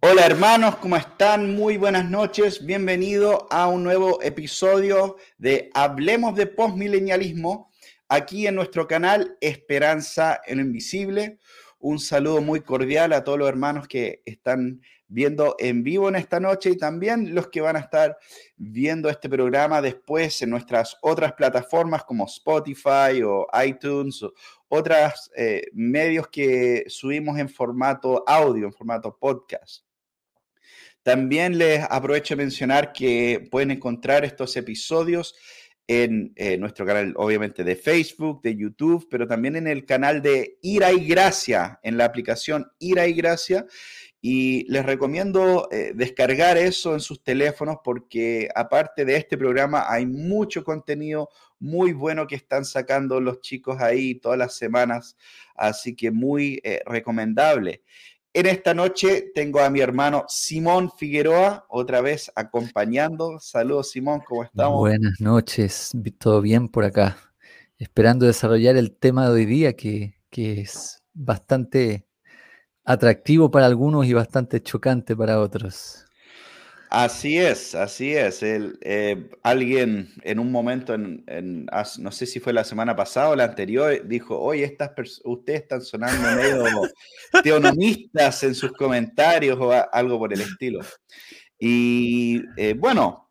Hola hermanos, ¿cómo están? Muy buenas noches. Bienvenido a un nuevo episodio de Hablemos de Postmilenialismo aquí en nuestro canal Esperanza en lo Invisible. Un saludo muy cordial a todos los hermanos que están viendo en vivo en esta noche y también los que van a estar viendo este programa después en nuestras otras plataformas como Spotify o iTunes o otros eh, medios que subimos en formato audio, en formato podcast. También les aprovecho de mencionar que pueden encontrar estos episodios en eh, nuestro canal, obviamente, de Facebook, de YouTube, pero también en el canal de Ira y Gracia, en la aplicación Ira y Gracia. Y les recomiendo eh, descargar eso en sus teléfonos porque aparte de este programa hay mucho contenido muy bueno que están sacando los chicos ahí todas las semanas, así que muy eh, recomendable. En esta noche tengo a mi hermano Simón Figueroa, otra vez acompañando. Saludos Simón, ¿cómo estamos? Buenas noches, todo bien por acá. Esperando desarrollar el tema de hoy día que, es bastante atractivo para algunos y bastante chocante para otros. Así es, así es. El, eh, alguien en un momento, en, no sé si fue la semana pasada o la anterior, dijo, oye, estas ustedes están sonando medio teonomistas en sus comentarios o algo por el estilo. Y eh, bueno,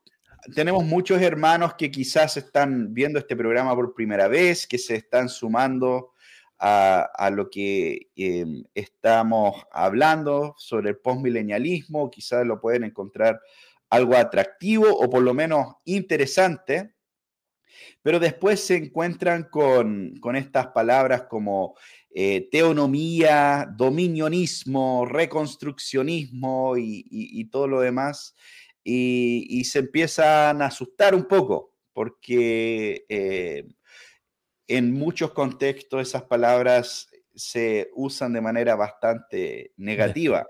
tenemos muchos hermanos que quizás están viendo este programa por primera vez, que se están sumando a, lo que em, estamos hablando sobre el postmilenialismo, quizás lo pueden encontrar algo atractivo o por lo menos interesante, pero después se encuentran con, estas palabras como eh, teonomía, dominionismo, reconstruccionismo y, todo lo demás, y, se empiezan a asustar un poco, porque eh, en muchos contextos esas palabras se usan de manera bastante negativa,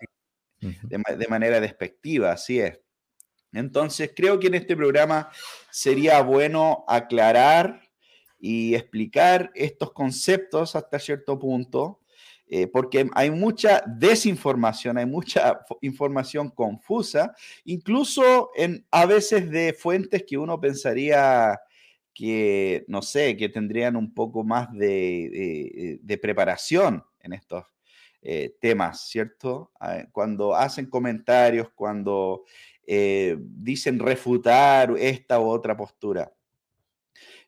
de, manera despectiva, así es. Entonces, creo que en este programa sería bueno aclarar y explicar estos conceptos hasta cierto punto, eh, porque hay mucha desinformación, hay mucha información confusa, incluso en, a veces de fuentes que uno pensaría que, no sé, que tendrían un poco más de, preparación en estos eh, temas, ¿cierto? Ah, cuando hacen comentarios, cuando eh, dicen refutar esta u otra postura.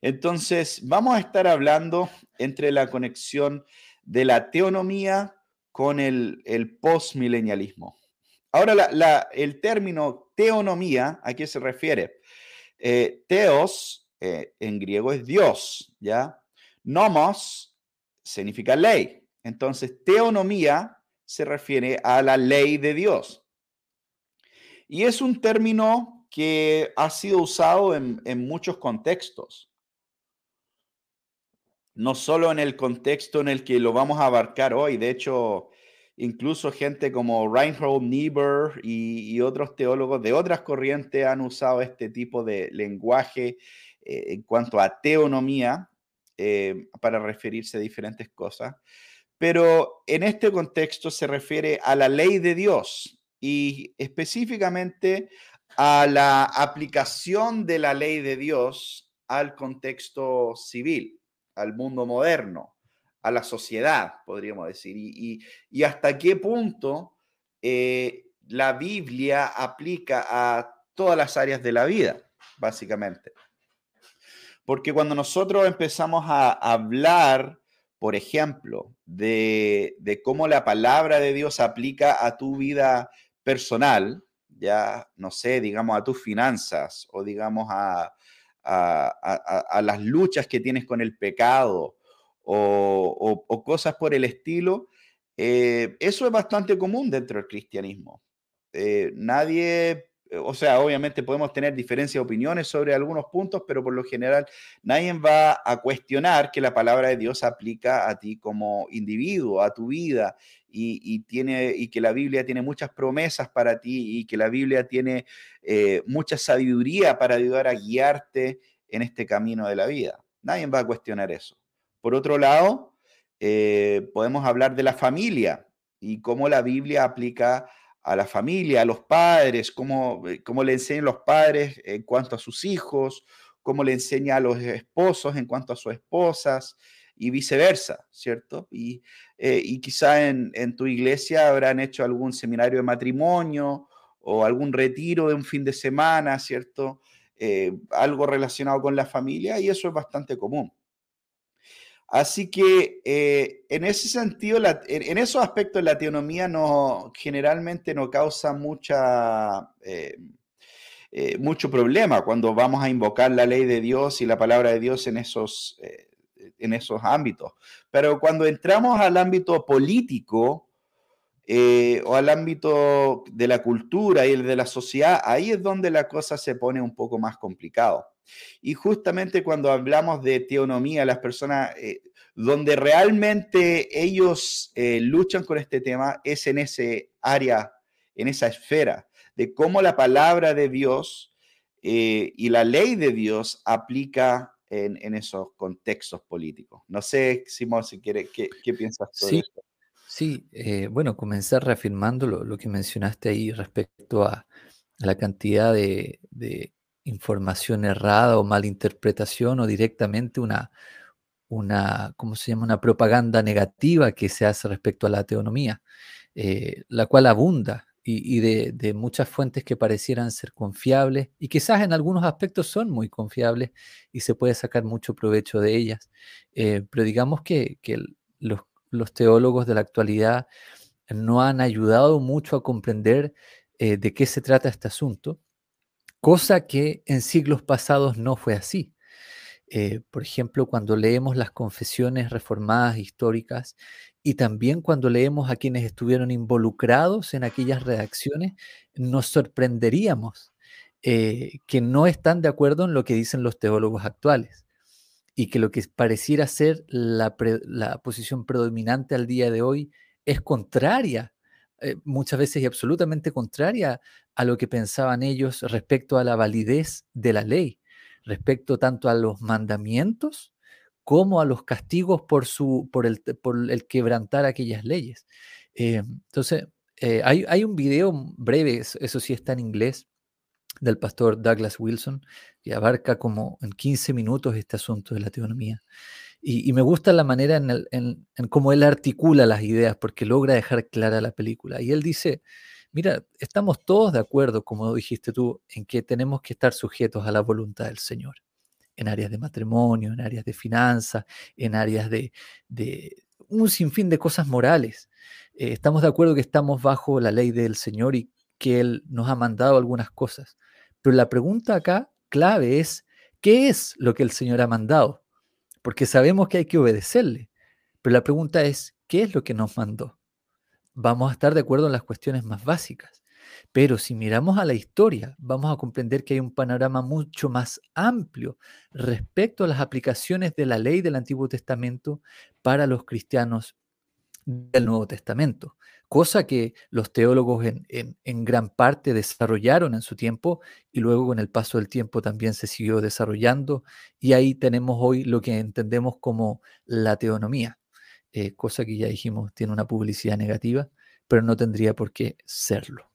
Entonces, vamos a estar hablando entre la conexión de la teonomía con el, el postmilenialismo. Ahora, el término teonomía, ¿a qué se refiere? Eh, teos eh, en griego es Dios, ¿ya? Nomos significa ley. Entonces, teonomía se refiere a la ley de Dios. Y es un término que ha sido usado en, muchos contextos. No solo en el contexto en el que lo vamos a abarcar hoy, de hecho, incluso gente como Reinhold Niebuhr y, y, otros teólogos de otras corrientes han usado este tipo de lenguaje eh, en cuanto a teonomía, eh, para referirse a diferentes cosas, pero en este contexto se refiere a la ley de Dios y específicamente a la aplicación de la ley de Dios al contexto civil, al mundo moderno, a la sociedad, podríamos decir, y, hasta qué punto eh, la Biblia aplica a todas las áreas de la vida, básicamente. Porque cuando nosotros empezamos a hablar, por ejemplo, de, cómo la palabra de Dios aplica a tu vida personal, ya, no sé, digamos, a tus finanzas o digamos a, las luchas que tienes con el pecado o, cosas por el estilo, eh, eso es bastante común dentro del cristianismo. Eh, nadie o sea, obviamente podemos tener diferencias de opiniones sobre algunos puntos, pero por lo general nadie va a cuestionar que la palabra de Dios aplica a ti como individuo, a tu vida, y, tiene, y que la Biblia tiene muchas promesas para ti y que la Biblia tiene eh, mucha sabiduría para ayudar a guiarte en este camino de la vida. Nadie va a cuestionar eso. Por otro lado, eh, podemos hablar de la familia y cómo la Biblia aplica a la familia, a los padres, cómo, cómo le enseñan los padres en cuanto a sus hijos, cómo le enseña a los esposos en cuanto a sus esposas y viceversa, ¿cierto? Y, y quizá en, en, tu iglesia habrán hecho algún seminario de matrimonio o algún retiro de un fin de semana, ¿cierto? algo relacionado con la familia y eso es bastante común. Así que eh, en ese sentido, en, esos aspectos la teonomía no, generalmente no causa mucha, eh, eh, mucho problema cuando vamos a invocar la ley de Dios y la palabra de Dios en esos, en esos ámbitos. Pero cuando entramos al ámbito político o al ámbito de la cultura y el de la sociedad, ahí es donde la cosa se pone un poco más complicado. Y justamente cuando hablamos de teonomía, las personas, eh, donde realmente ellos eh, luchan con este tema es en ese área, en esa esfera, de cómo la palabra de Dios eh, y la ley de Dios aplica en, esos contextos políticos. No sé, Simón, si quiere, ¿qué, piensas tú sí, esto? Sí, bueno, comenzar reafirmando lo, que mencionaste ahí respecto a, la cantidad de información errada o malinterpretación o directamente una, una, ¿cómo se llama? Una propaganda negativa que se hace respecto a la teonomía, eh, la cual abunda y, de, muchas fuentes que parecieran ser confiables y quizás en algunos aspectos son muy confiables y se puede sacar mucho provecho de ellas. Eh, pero digamos que, los, los, teólogos de la actualidad no han ayudado mucho a comprender eh, de qué se trata este asunto cosa que en siglos pasados no fue así. Eh, por ejemplo, cuando leemos las confesiones reformadas históricas y también cuando leemos a quienes estuvieron involucrados en aquellas redacciones, nos sorprenderíamos eh, que no están de acuerdo en lo que dicen los teólogos actuales y que lo que pareciera ser la, la posición predominante al día de hoy es contraria eh, muchas veces y absolutamente contraria a lo que pensaban ellos respecto a la validez de la ley, respecto tanto a los mandamientos como a los castigos por, su, por, el, por el quebrantar aquellas leyes. Eh, entonces, eh, hay, hay, un video breve, eso sí está en inglés, del pastor Douglas Wilson, que abarca como en 15 minutos este asunto de la teonomía. Y, me gusta la manera en, cómo él articula las ideas, porque logra dejar clara la película. Y él dice, mira, estamos todos de acuerdo, como dijiste tú, en que tenemos que estar sujetos a la voluntad del Señor, en áreas de matrimonio, en áreas de finanzas, en áreas de, un sinfín de cosas morales. Eh, estamos de acuerdo que estamos bajo la ley del Señor y que Él nos ha mandado algunas cosas. Pero la pregunta acá clave es, ¿qué es lo que el Señor ha mandado? Porque sabemos que hay que obedecerle. Pero la pregunta es, ¿qué es lo que nos mandó? Vamos a estar de acuerdo en las cuestiones más básicas, pero si miramos a la historia, vamos a comprender que hay un panorama mucho más amplio respecto a las aplicaciones de la ley del Antiguo Testamento para los cristianos del Nuevo Testamento cosa que los teólogos en, gran parte desarrollaron en su tiempo y luego con el paso del tiempo también se siguió desarrollando y ahí tenemos hoy lo que entendemos como la teonomía, eh, cosa que ya dijimos tiene una publicidad negativa, pero no tendría por qué serlo.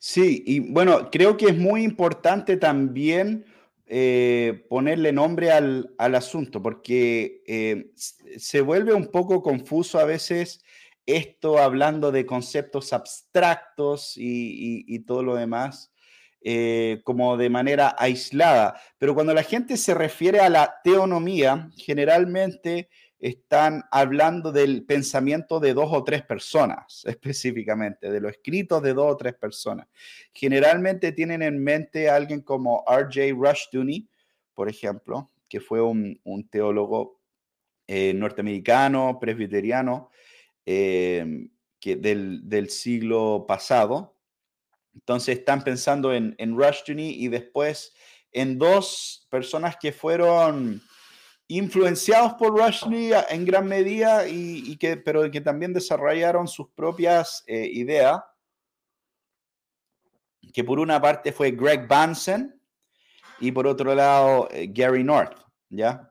Sí, y bueno, creo que es muy importante también eh, ponerle nombre al, asunto, porque eh, se vuelve un poco confuso a veces esto hablando de conceptos abstractos y, todo lo demás, eh, como de manera aislada. Pero cuando la gente se refiere a la teonomía, generalmente están hablando del pensamiento de dos o tres personas, específicamente, de los escritos de dos o tres personas. Generalmente tienen en mente a alguien como R.J. Rushdoony, por ejemplo, que fue un, teólogo eh, norteamericano, presbiteriano, Em, que del, siglo pasado. Entonces están pensando en, en Rushduni y después en dos personas que fueron influenciados por Rushduni en gran medida, y, que, pero que también desarrollaron sus propias eh, ideas, que por una parte fue Greg Bansen y por otro lado eh, Gary North, ¿ya?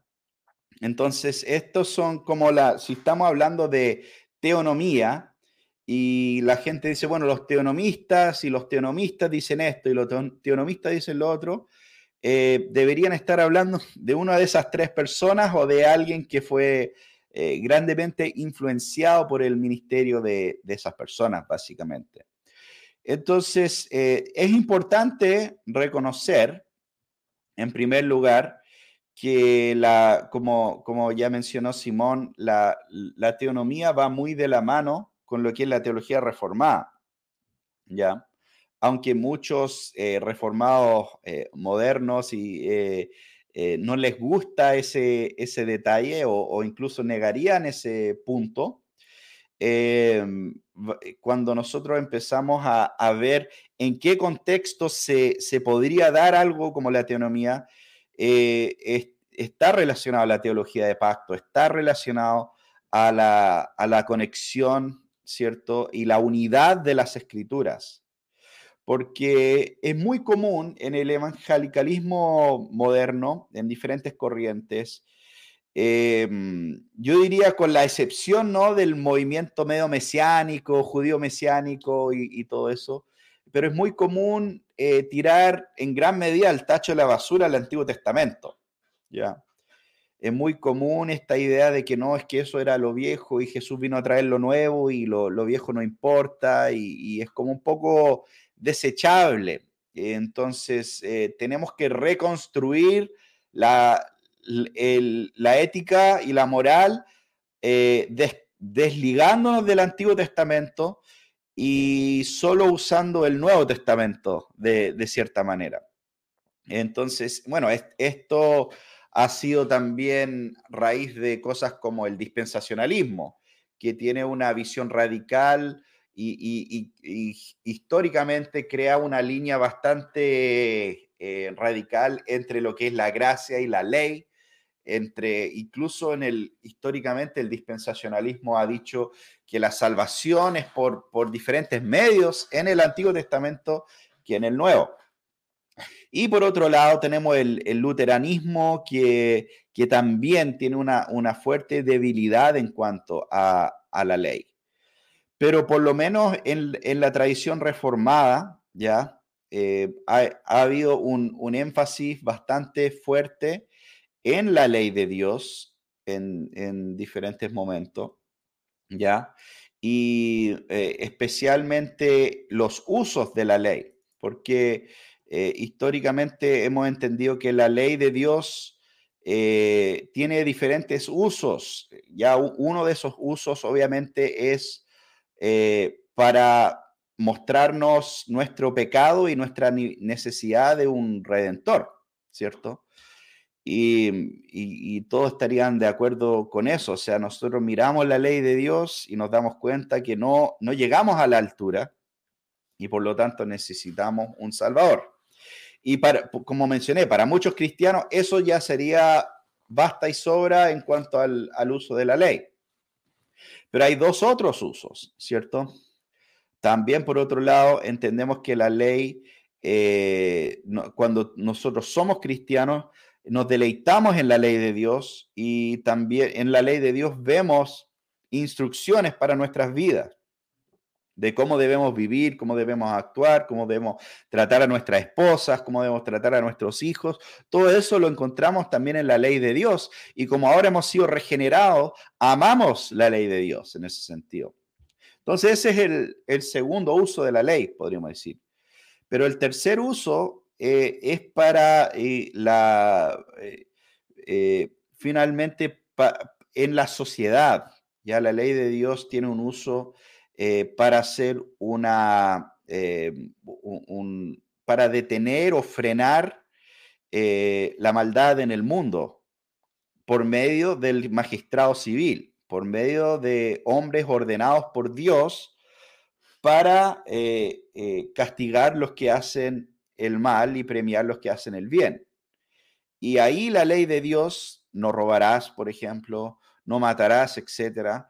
Entonces, estos son como la, si estamos hablando de teonomía, y la gente dice, bueno, los teonomistas y los teonomistas dicen esto y los teonomistas dicen lo otro, eh, deberían estar hablando de una de esas tres personas o de alguien que fue eh, grandemente influenciado por el ministerio de, esas personas, básicamente. Entonces, eh, es importante reconocer, en primer lugar, que la, como, como ya mencionó Simón, la, la teonomía va muy de la mano con lo que es la teología reformada. ¿ya? Aunque muchos eh, reformados eh, modernos y, eh, no les gusta ese, ese detalle o, incluso negarían ese punto, em, cuando nosotros empezamos a, ver en qué contexto se, podría dar algo como la teonomía, está relacionado a la teología de pacto, está relacionado a la, a la conexión, ¿cierto? Y la unidad de las escrituras porque es muy común en el evangelicalismo moderno, en diferentes corrientes, em, yo diría con la excepción ¿no? del movimiento medio mesiánico, judío mesiánico y, todo eso, pero es muy común eh, tirar en gran medida el tacho de la basura al Antiguo Testamento. ¿ya? Es muy común esta idea de que no, es que eso era lo viejo y Jesús vino a traer lo nuevo y lo, viejo no importa y es como un poco desechable. Entonces, eh, tenemos que reconstruir la, la, ética y la moral eh, desligándonos del Antiguo Testamento y solo usando el Nuevo Testamento de, cierta manera. Entonces, bueno, esto ha sido también raíz de cosas como el dispensacionalismo, que tiene una visión radical y, históricamente crea una línea bastante eh, radical entre lo que es la gracia y la ley, entre incluso en el históricamente el dispensacionalismo ha dicho que la salvación es por, por diferentes medios en el Antiguo Testamento que en el Nuevo. Y por otro lado tenemos el, luteranismo que, que, también tiene una, una, fuerte debilidad en cuanto a, a la ley pero por lo menos en, la tradición reformada, ya, eh, ha, habido un, énfasis bastante fuerte en la ley de Dios en, diferentes momentos, ya, y eh, especialmente los usos de la ley, porque eh, históricamente hemos entendido que la ley de Dios tiene diferentes usos. Ya uno de esos usos obviamente es eh, para mostrarnos nuestro pecado y nuestra necesidad de un redentor, ¿cierto? Y, todos estarían de acuerdo con eso. O sea, nosotros miramos la ley de Dios y nos damos cuenta que no, no llegamos a la altura y por lo tanto necesitamos un Salvador. Y para, como mencioné, para muchos cristianos eso ya sería basta y sobra en cuanto al, al uso de la ley. Pero hay dos otros usos, ¿cierto? También, por otro lado, entendemos que la ley, eh, cuando nosotros somos cristianos, nos deleitamos en la ley de Dios y también en la ley de Dios vemos instrucciones para nuestras vidas de cómo debemos vivir, cómo debemos actuar, cómo debemos tratar a nuestras esposas, cómo debemos tratar a nuestros hijos. Todo eso lo encontramos también en la ley de Dios. Y como ahora hemos sido regenerados, amamos la ley de Dios en ese sentido. Entonces ese es el, segundo uso de la ley, podríamos decir. Pero el tercer uso eh, es para eh, la, eh, finalmente, en la sociedad. Ya la ley de Dios tiene un uso eh, para hacer una, eh, para detener o frenar eh, la maldad en el mundo por medio del magistrado civil, por medio de hombres ordenados por Dios para castigar los que hacen el mal y premiar los que hacen el bien. Y ahí la ley de Dios, no robarás, por ejemplo, no matarás, etcétera,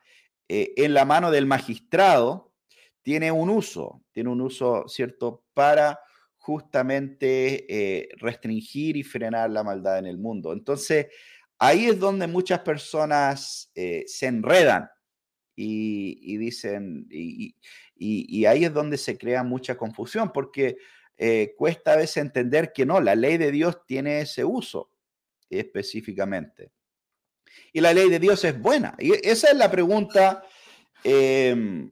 eh, en la mano del magistrado tiene un uso, tiene un uso, ¿cierto?, para justamente eh, restringir y frenar la maldad en el mundo. Entonces, ahí es donde muchas personas eh, se enredan y, dicen, y, ahí es donde se crea mucha confusión, porque cuesta a veces entender que no, la ley de Dios tiene ese uso específicamente. Y la ley de Dios es buena. Y esa es la pregunta em,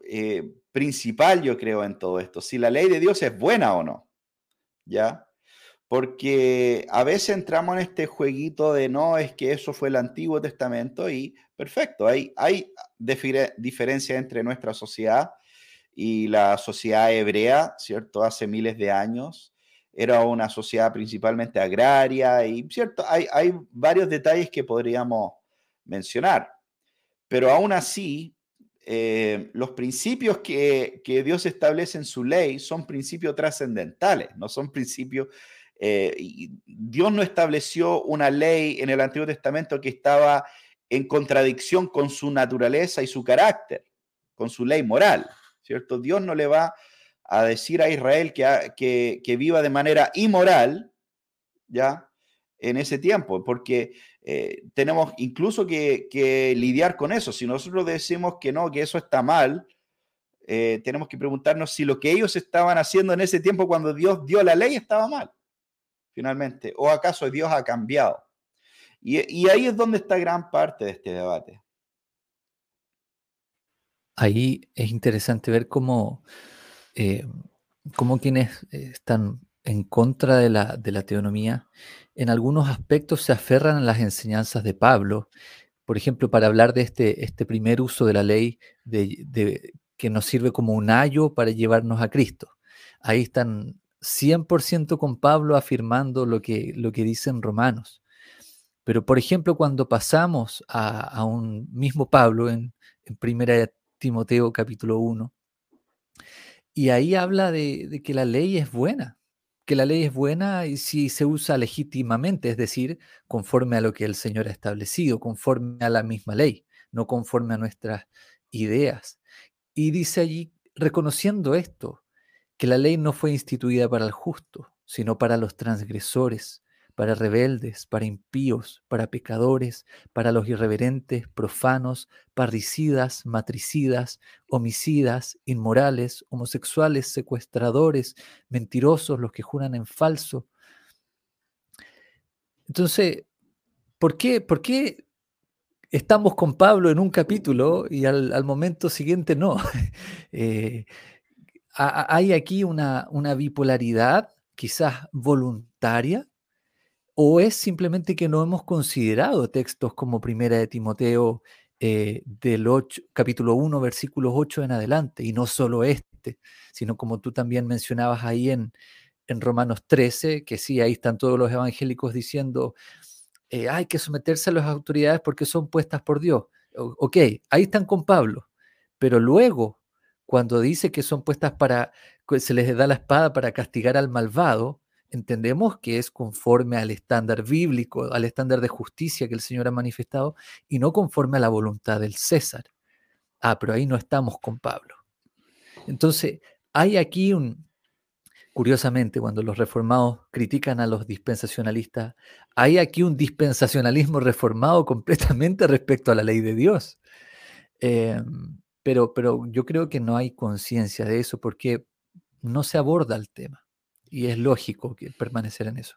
eh, principal, yo creo, en todo esto. Si la ley de Dios es buena o no. ¿Ya? Porque a veces entramos en este jueguito de no, es que eso fue el Antiguo Testamento y perfecto, hay, hay diferencia entre nuestra sociedad y la sociedad hebrea, ¿cierto? Hace miles de años era una sociedad principalmente agraria y, ¿cierto? Hay, hay varios detalles que podríamos mencionar, pero aún así, eh, los principios que, que Dios establece en su ley son principios trascendentales, no son principios eh, Dios no estableció una ley en el Antiguo Testamento que estaba en contradicción con su naturaleza y su carácter, con su ley moral, ¿cierto? Dios no le va a decir a Israel que, que, viva de manera inmoral, ¿ya? En ese tiempo, porque eh, tenemos incluso que, lidiar con eso. Si nosotros decimos que no, que eso está mal, eh, tenemos que preguntarnos si lo que ellos estaban haciendo en ese tiempo cuando Dios dio la ley estaba mal finalmente? ¿O acaso Dios ha cambiado? Y, ahí es donde está gran parte de este debate. Ahí es interesante ver cómo, eh, cómo quienes están en contra de la, teonomía, en algunos aspectos se aferran a las enseñanzas de Pablo, por ejemplo, para hablar de este, este primer uso de la ley que nos sirve como un ayo para llevarnos a Cristo. Ahí están 100% con Pablo afirmando lo que, lo que dicen Romanos. Pero, por ejemplo, cuando pasamos a, un mismo Pablo en, en 1 Timoteo capítulo 1, y ahí habla de, que la ley es buena, que la ley es buena y si se usa legítimamente, es decir, conforme a lo que el Señor ha establecido, conforme a la misma ley, no conforme a nuestras ideas. Y dice allí, reconociendo esto, que la ley no fue instituida para el justo, sino para los transgresores, para rebeldes, para impíos, para pecadores, para los irreverentes, profanos, parricidas, matricidas, homicidas, inmorales, homosexuales, secuestradores, mentirosos, los que juran en falso. Entonces, ¿por qué, por qué estamos con Pablo en un capítulo y al, momento siguiente no? eh, hay aquí una, una bipolaridad quizás voluntaria o es simplemente que no hemos considerado textos como Primera de Timoteo eh, del 8, capítulo 1, versículos 8 en adelante, y no solo este, sino como tú también mencionabas ahí en, en Romanos 13, que sí, ahí están todos los evangélicos diciendo, eh, hay que someterse a las autoridades porque son puestas por Dios. ok, ahí están con Pablo, pero luego cuando dice que son puestas para, se les da la espada para castigar al malvado, entendemos que es conforme al estándar bíblico, al estándar de justicia que el Señor ha manifestado y no conforme a la voluntad del César. Ah, pero ahí no estamos con Pablo. Entonces, hay aquí un, curiosamente, cuando los reformados critican a los dispensacionalistas, hay aquí un dispensacionalismo reformado completamente respecto a la ley de Dios. Eh, pero, pero yo creo que no hay conciencia de eso porque no se aborda el tema y es lógico que permanecer en eso.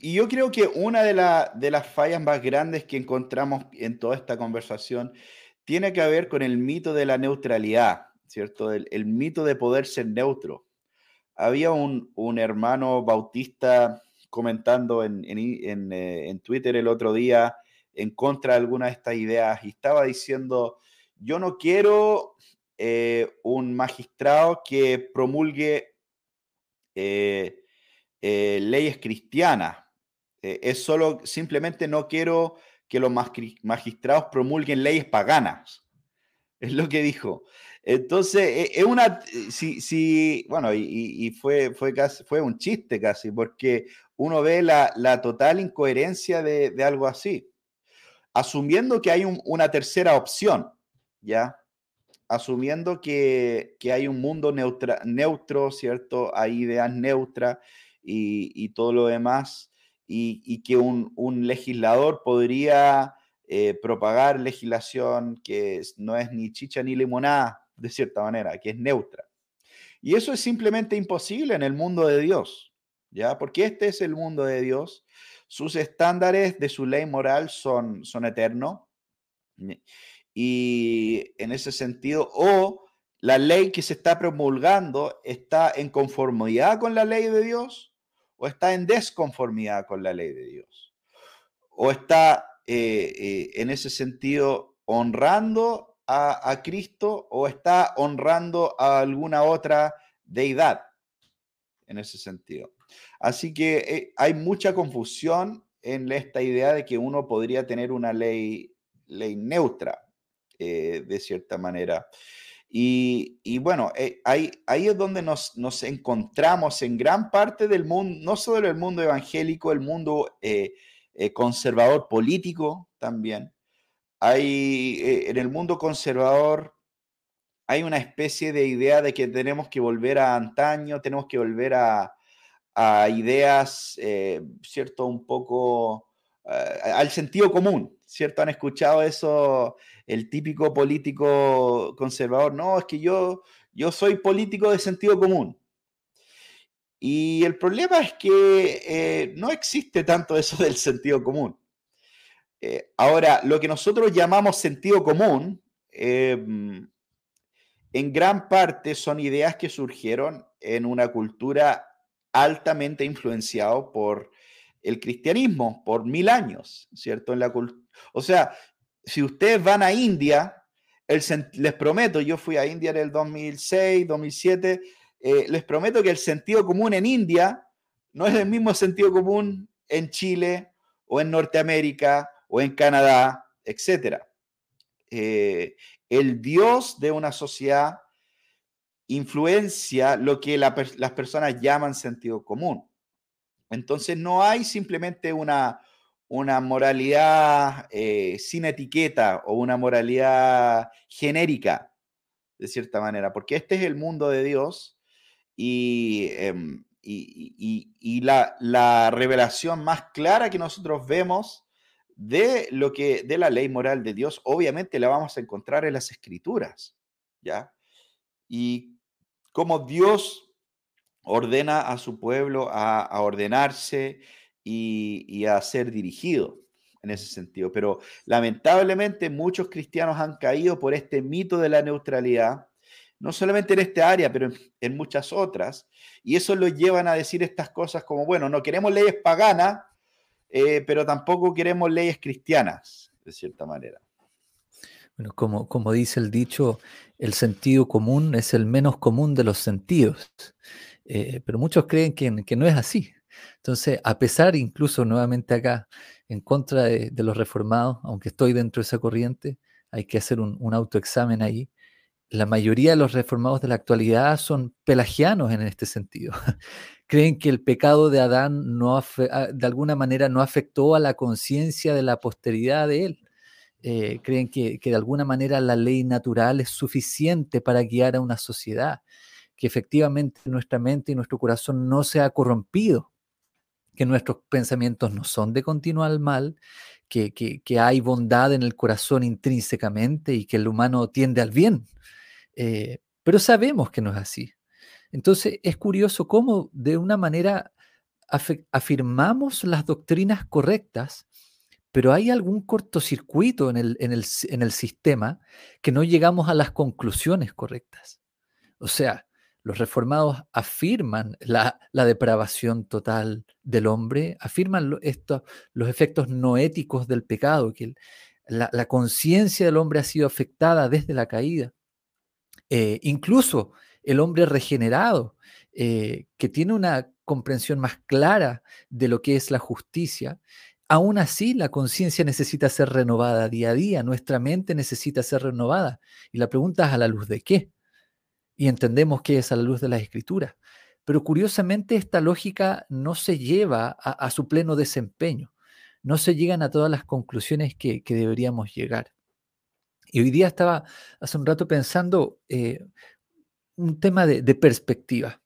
Y yo creo que una de, de las fallas más grandes que encontramos en toda esta conversación tiene que ver con el mito de la neutralidad, ¿cierto? El, el mito de poder ser neutro. Había un, un hermano bautista comentando en, en, eh, en, Twitter el otro día en contra de algunas de estas ideas y estaba diciendo, yo no quiero eh, un magistrado que promulgue eh, eh, leyes cristianas. es solo, simplemente no quiero que los magistrados promulguen leyes paganas. Es lo que dijo. Entonces, e, es una, si, si bueno, y, fue, fue, fue un chiste casi, porque uno ve la, la total incoherencia de, de, algo así. Asumiendo que hay una tercera opción, ¿ya? Asumiendo que, hay un mundo neutro, ¿cierto? Hay ideas neutras y, todo lo demás, y, que un, legislador podría eh, propagar legislación que no es ni chicha ni limonada, de cierta manera, que es neutra. Y eso es simplemente imposible en el mundo de Dios, ¿ya? Porque este es el mundo de Dios. Sus estándares de su ley moral son, son eternos. Y en ese sentido, o la ley que se está promulgando está en conformidad con la ley de Dios o está en desconformidad con la ley de Dios. O está eh, eh, en ese sentido honrando a, Cristo o está honrando a alguna otra deidad en ese sentido. Así que eh, hay mucha confusión en esta idea de que uno podría tener una ley, ley neutra, de cierta manera. Y, bueno, eh, ahí, ahí, es donde nos, encontramos en gran parte del mundo, no solo el mundo evangélico, el mundo eh, eh, conservador político también. Hay, en el mundo conservador hay una especie de idea de que tenemos que volver a antaño, tenemos que volver a, a ideas, ¿cierto? Un poco al sentido común, ¿cierto? Han escuchado eso el típico político conservador, no, es que yo, yo soy político de sentido común. Y el problema es que eh, no existe tanto eso del sentido común. Eh, ahora, lo que nosotros llamamos sentido común, em, en gran parte son ideas que surgieron en una cultura altamente influenciada por el cristianismo, por mil años, ¿cierto? En la o sea, si ustedes van a India, les prometo, yo fui a India en el 2006, 2007, eh, les prometo que el sentido común en India no es el mismo sentido común en Chile o en Norteamérica o en Canadá, etc. Eh, el Dios de una sociedad influencia lo que las personas llaman sentido común. Entonces no hay simplemente una, una moralidad eh, sin etiqueta o una moralidad genérica, de cierta manera, porque este es el mundo de Dios y, em, la, revelación más clara que nosotros vemos de lo que de la ley moral de Dios, obviamente la vamos a encontrar en las escrituras, ¿ya? Y como Dios ordena a su pueblo a ordenarse y, a ser dirigido en ese sentido. Pero lamentablemente muchos cristianos han caído por este mito de la neutralidad, no solamente en esta área, pero en, muchas otras, y eso los llevan a decir estas cosas como, bueno, no queremos leyes paganas, eh, pero tampoco queremos leyes cristianas, de cierta manera. Bueno, como, como dice el dicho, el sentido común es el menos común de los sentidos, eh, pero muchos creen que, no es así. Entonces, a pesar incluso nuevamente acá, en contra de, los reformados, aunque estoy dentro de esa corriente, hay que hacer un, autoexamen ahí. La mayoría de los reformados de la actualidad son pelagianos en este sentido. Creen que el pecado de Adán no ah, de alguna manera no afectó a la conciencia de la posteridad de él. Eh, creen que, que de alguna manera la ley natural es suficiente para guiar a una sociedad, que efectivamente nuestra mente y nuestro corazón no se ha corrompido que nuestros pensamientos no son de continuo mal, que, hay bondad en el corazón intrínsecamente y que el humano tiende al bien. Eh, pero sabemos que no es así. Entonces es curioso cómo de una manera afirmamos las doctrinas correctas, pero hay algún cortocircuito en el, en el sistema que no llegamos a las conclusiones correctas. O sea, los reformados afirman la, depravación total del hombre, afirman los efectos no éticos del pecado, que la, conciencia del hombre ha sido afectada desde la caída. Eh, incluso el hombre regenerado, eh, que tiene una comprensión más clara de lo que es la justicia, aún así la conciencia necesita ser renovada día a día, nuestra mente necesita ser renovada. Y la pregunta es a la luz de qué y entendemos que es a la luz de las escrituras. Pero curiosamente esta lógica no se lleva a, su pleno desempeño, no se llegan a todas las conclusiones que, deberíamos llegar. Y hoy día estaba hace un rato pensando eh, un tema de, perspectiva.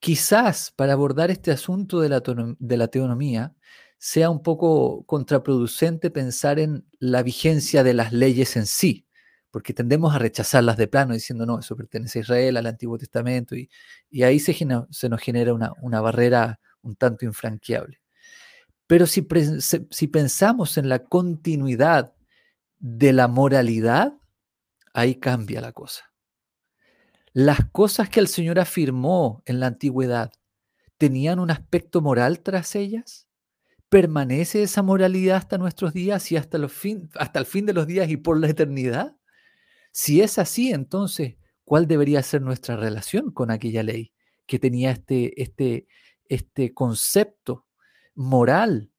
Quizás para abordar este asunto de la, de la teonomía sea un poco contraproducente pensar en la vigencia de las leyes en sí, porque tendemos a rechazarlas de plano diciendo, no, eso pertenece a Israel, al Antiguo Testamento, y, ahí se, nos genera una, barrera un tanto infranqueable. Pero si, pensamos en la continuidad de la moralidad, ahí cambia la cosa. Las cosas que el Señor afirmó en la antigüedad, ¿tenían un aspecto moral tras ellas? ¿Permanece esa moralidad hasta nuestros días y hasta el fin de los días y por la eternidad? Si es así, entonces, ¿cuál debería ser nuestra relación con aquella ley que tenía este, este, este concepto moral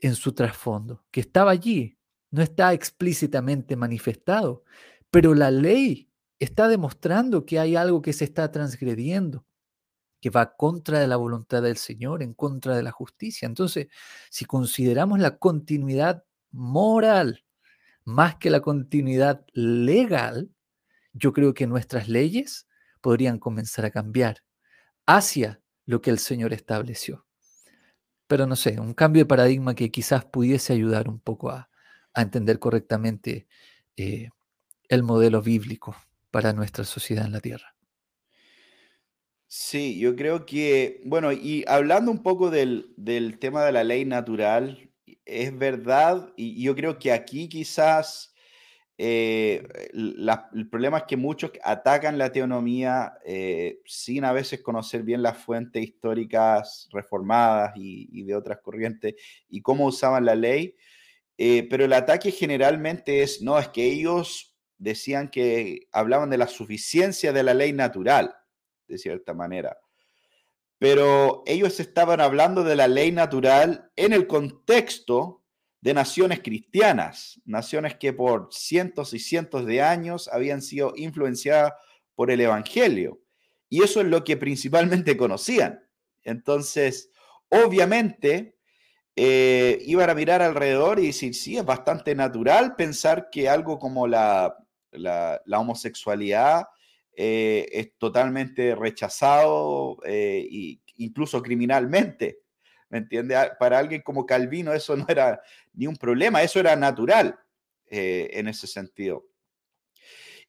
en su trasfondo, que estaba allí, no está explícitamente manifestado, pero la ley está demostrando que hay algo que se está transgrediendo, que va contra de la voluntad del Señor, en contra de la justicia. Entonces, si consideramos la continuidad moral más que la continuidad legal, yo creo que nuestras leyes podrían comenzar a cambiar hacia lo que el Señor estableció. Pero no sé, un cambio de paradigma que quizás pudiese ayudar un poco a, entender correctamente eh, el modelo bíblico para nuestra sociedad en la tierra. Sí, yo creo que, bueno, y hablando un poco del, del tema de la ley natural, es verdad, y yo creo que aquí quizás eh, el problema es que muchos atacan la teonomía eh, sin a veces conocer bien las fuentes históricas reformadas y, de otras corrientes y cómo usaban la ley, eh, pero el ataque generalmente es, no, es que ellos decían que hablaban de la suficiencia de la ley natural, de cierta manera pero ellos estaban hablando de la ley natural en el contexto de naciones cristianas, naciones que por cientos y cientos de años habían sido influenciadas por el Evangelio. Y eso es lo que principalmente conocían. Entonces, obviamente, eh, iban a mirar alrededor y decir, sí, es bastante natural pensar que algo como la, la homosexualidad eh, es totalmente rechazado e incluso criminalmente. ¿Me entiende? Ah, para alguien como Calvino eso no era ni un problema, eso era natural eh, en ese sentido.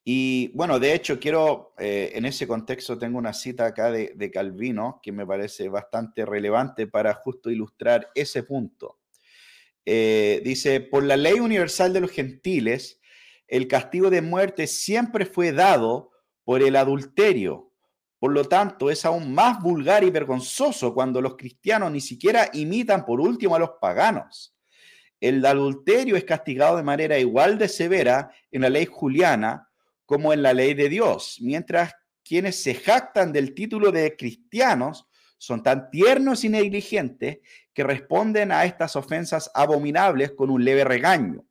Y bueno, de hecho, quiero, en ese contexto, tengo una cita acá de, Calvino que me parece bastante relevante para justo ilustrar ese punto. dice, por la ley universal de los gentiles, el castigo de muerte siempre fue dado por el adulterio. Por lo tanto, es aún más vulgar y vergonzoso cuando los cristianos ni siquiera imitan por último a los paganos. El adulterio es castigado de manera igual de severa en la ley juliana como en la ley de Dios, mientras quienes se jactan del título de cristianos son tan tiernos y negligentes que responden a estas ofensas abominables con un leve regaño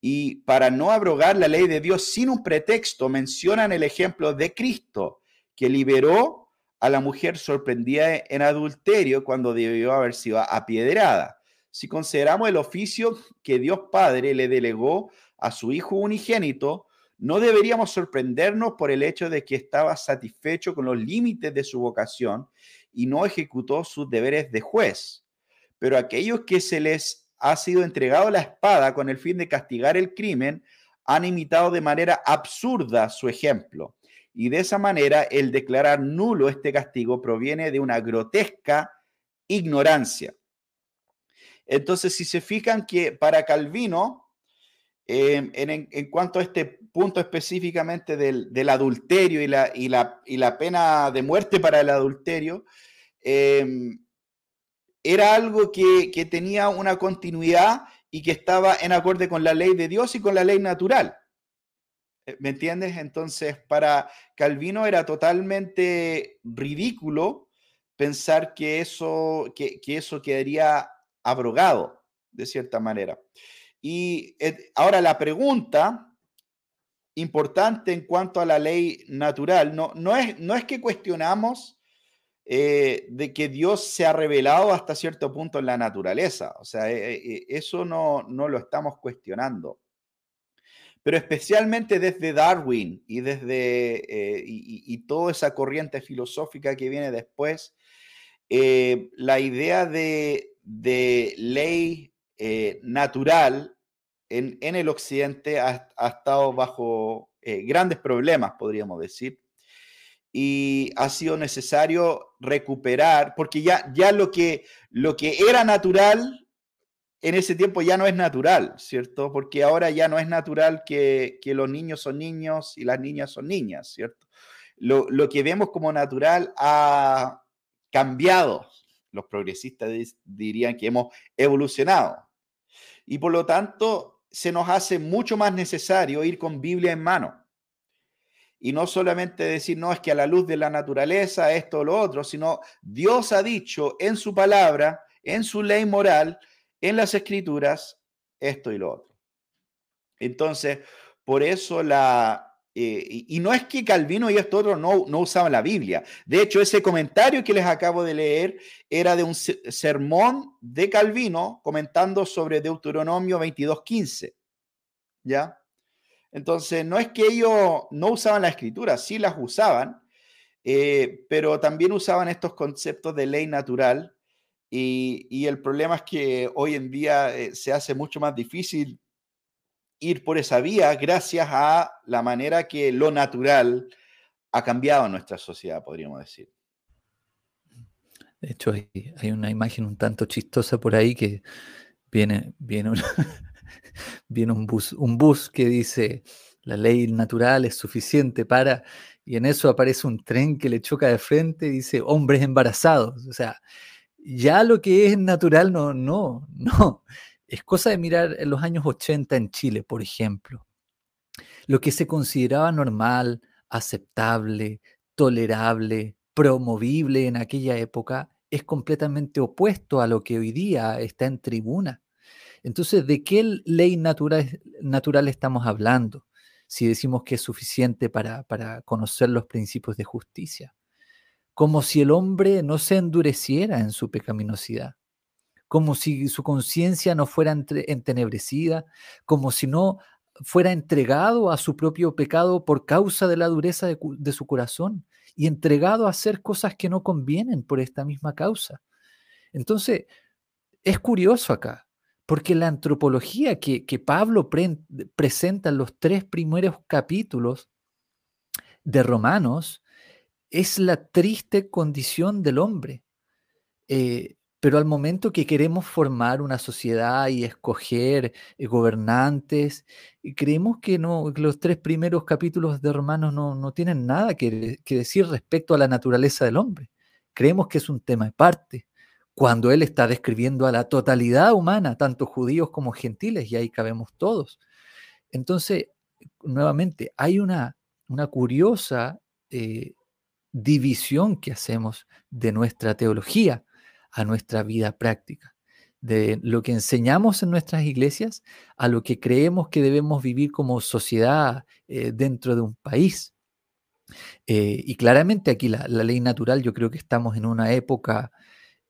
y para no abrogar la ley de Dios sin un pretexto, mencionan el ejemplo de Cristo, que liberó a la mujer sorprendida en adulterio cuando debió haber sido apiedrada. Si consideramos el oficio que Dios Padre le delegó a su Hijo unigénito, no deberíamos sorprendernos por el hecho de que estaba satisfecho con los límites de su vocación y no ejecutó sus deberes de juez. Pero aquellos que se les ha sido entregado la espada con el fin de castigar el crimen, han imitado de manera absurda su ejemplo. Y de esa manera el declarar nulo este castigo proviene de una grotesca ignorancia. Entonces, si se fijan que para Calvino, em, en, cuanto a este punto específicamente del, adulterio y la, y, la, pena de muerte para el adulterio, eh, era algo que, tenía una continuidad y que estaba en acorde con la ley de Dios y con la ley natural. Eh, ¿Me entiendes? Entonces, para Calvino era totalmente ridículo pensar que eso, que, eso quedaría abrogado, de cierta manera. Y eh, ahora la pregunta importante en cuanto a la ley natural, no, no, es, no es que cuestionamos eh, de que Dios se ha revelado hasta cierto punto en la naturaleza. O sea, eh, eh, eso no, no, lo estamos cuestionando. Pero especialmente desde Darwin y desde y, toda esa corriente filosófica que viene después, la idea de, de ley natural en, el occidente ha, estado bajo grandes problemas, podríamos decir. Y ha sido necesario recuperar, porque ya, ya lo, que, lo que era natural en ese tiempo ya no es natural, ¿cierto? Porque ahora ya no es natural que, los niños son niños y las niñas son niñas, ¿cierto? Lo, lo, que vemos como natural ha cambiado. Los progresistas dirían que hemos evolucionado. Y por lo tanto, se nos hace mucho más necesario ir con Biblia en mano. Y no solamente decir, no, es que a la luz de la naturaleza, esto o lo otro, sino Dios ha dicho en su palabra, en su ley moral, en las escrituras, esto y lo otro. Entonces, por eso la... Eh, y, no es que Calvino y esto otro no, no usaban la Biblia. De hecho, ese comentario que les acabo de leer era de un sermón de Calvino comentando sobre Deuteronomio 22.15. ¿Ya? Entonces, no es que ellos no usaban la escritura, sí las usaban, eh, pero también usaban estos conceptos de ley natural y, el problema es que hoy en día eh, se hace mucho más difícil ir por esa vía gracias a la manera que lo natural ha cambiado en nuestra sociedad, podríamos decir. De hecho, hay, una imagen un tanto chistosa por ahí que viene, viene, viene un, bus, un bus que dice, la ley natural es suficiente para, y en eso aparece un tren que le choca de frente y dice, hombres embarazados. O sea, ya lo que es natural, no, no, no. Es cosa de mirar en los años 80 en Chile, por ejemplo. Lo que se consideraba normal, aceptable, tolerable, promovible en aquella época es completamente opuesto a lo que hoy día está en tribuna. Entonces, ¿de qué ley natural, estamos hablando? Si decimos que es suficiente para, para conocer los principios de justicia como si el hombre no se endureciera en su pecaminosidad, como si su conciencia no fuera entenebrecida, como si no fuera entregado a su propio pecado por causa de la dureza de, su corazón y entregado a hacer cosas que no convienen por esta misma causa. Entonces, es curioso acá, porque la antropología que, Pablo presenta en los tres primeros capítulos de Romanos es la triste condición del hombre. Eh, pero al momento que queremos formar una sociedad y escoger eh, gobernantes, creemos que, no, los tres primeros capítulos de Romanos no, tienen nada que, decir respecto a la naturaleza del hombre. Creemos que es un tema de parte, cuando él está describiendo a la totalidad humana, tanto judíos como gentiles, y ahí cabemos todos. Entonces, nuevamente, hay una, curiosa eh, división que hacemos de nuestra teología a nuestra vida práctica, de lo que enseñamos en nuestras iglesias a lo que creemos que debemos vivir como sociedad eh, dentro de un país. Eh, y claramente aquí la, ley natural, yo creo que estamos en una época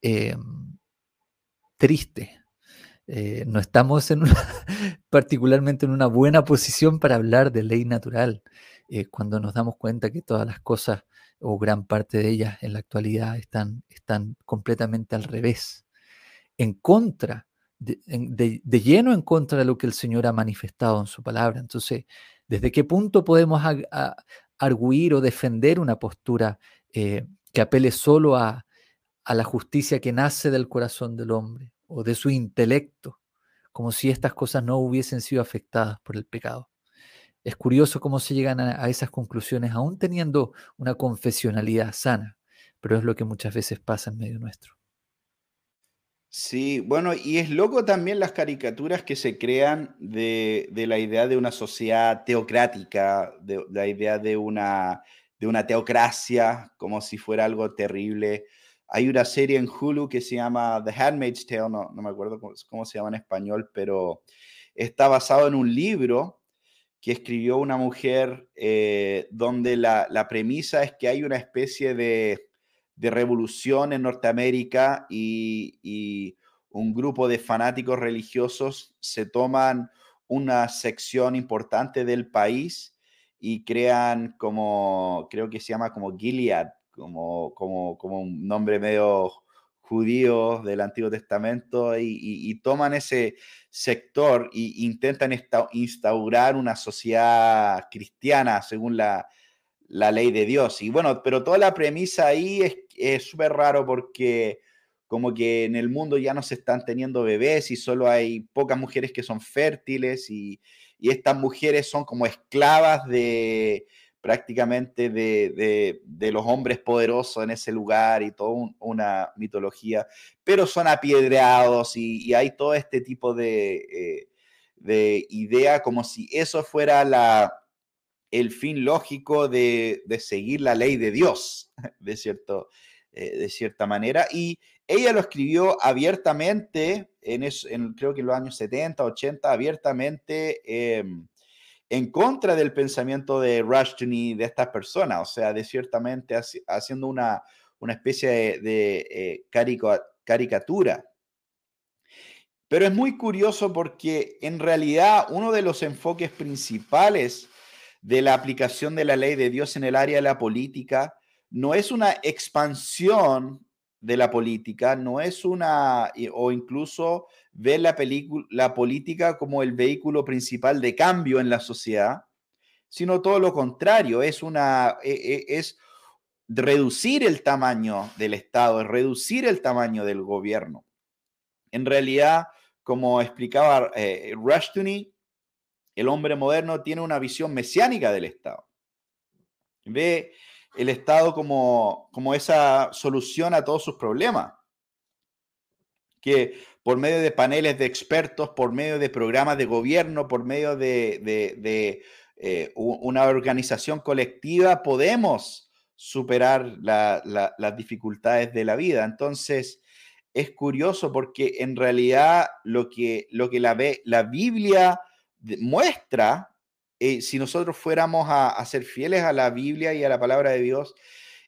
eh, triste. no estamos en particularmente en una buena posición para hablar de ley natural, cuando nos damos cuenta que todas las cosas o gran parte de ellas en la actualidad están, están completamente al revés, en contra, de, lleno en contra de lo que el Señor ha manifestado en su palabra. Entonces, ¿desde qué punto podemos arguir o defender una postura eh, que apele solo a, a la justicia que nace del corazón del hombre o de su intelecto, como si estas cosas no hubiesen sido afectadas por el pecado? Es curioso cómo se llegan a, esas conclusiones aún teniendo una confesionalidad sana, pero es lo que muchas veces pasa en medio nuestro. Sí, bueno, y es loco también las caricaturas que se crean de, la idea de una sociedad teocrática, de, la idea de una, de una teocracia, como si fuera algo terrible. Hay una serie en Hulu que se llama The Handmaid's Tale, no, me acuerdo cómo, se llama en español, pero está basado en un libro que escribió una mujer eh, donde la, premisa es que hay una especie de, revolución en Norteamérica y, un grupo de fanáticos religiosos se toman una sección importante del país y crean como, creo que se llama como Gilead, como, como, como un nombre medio judíos del Antiguo Testamento y, toman ese sector e intentan instaurar una sociedad cristiana según la, ley de Dios. Y bueno, pero toda la premisa ahí es súper raro porque como que en el mundo ya no se están teniendo bebés y solo hay pocas mujeres que son fértiles y, y estas mujeres son como esclavas de, prácticamente de, los hombres poderosos en ese lugar y toda una mitología, pero son apiedreados y, hay todo este tipo de, eh, idea como si eso fuera la, el fin lógico de, seguir la ley de Dios, de, cierto, eh, de cierta manera. Y ella lo escribió abiertamente, en, en creo que en los años 70, 80, abiertamente. Em, en contra del pensamiento de Rushdie de estas personas, o sea, de ciertamente haciendo una, especie de, eh, caricatura. Pero es muy curioso porque en realidad uno de los enfoques principales de la aplicación de la ley de Dios en el área de la política no es una expansión de la política, no es una, o incluso ver la, la política como el vehículo principal de cambio en la sociedad, sino todo lo contrario, es, una, e, e, es reducir el tamaño del Estado, es reducir el tamaño del gobierno. En realidad, como explicaba eh, el hombre moderno tiene una visión mesiánica del Estado. Ve el Estado como, como esa solución a todos sus problemas. Que por medio de paneles de expertos, por medio de programas de gobierno, por medio de, eh, una organización colectiva, podemos superar las dificultades de la vida. Entonces, es curioso porque en realidad lo que, lo que la, la Biblia muestra, eh, si nosotros fuéramos a ser fieles a la Biblia y a la palabra de Dios,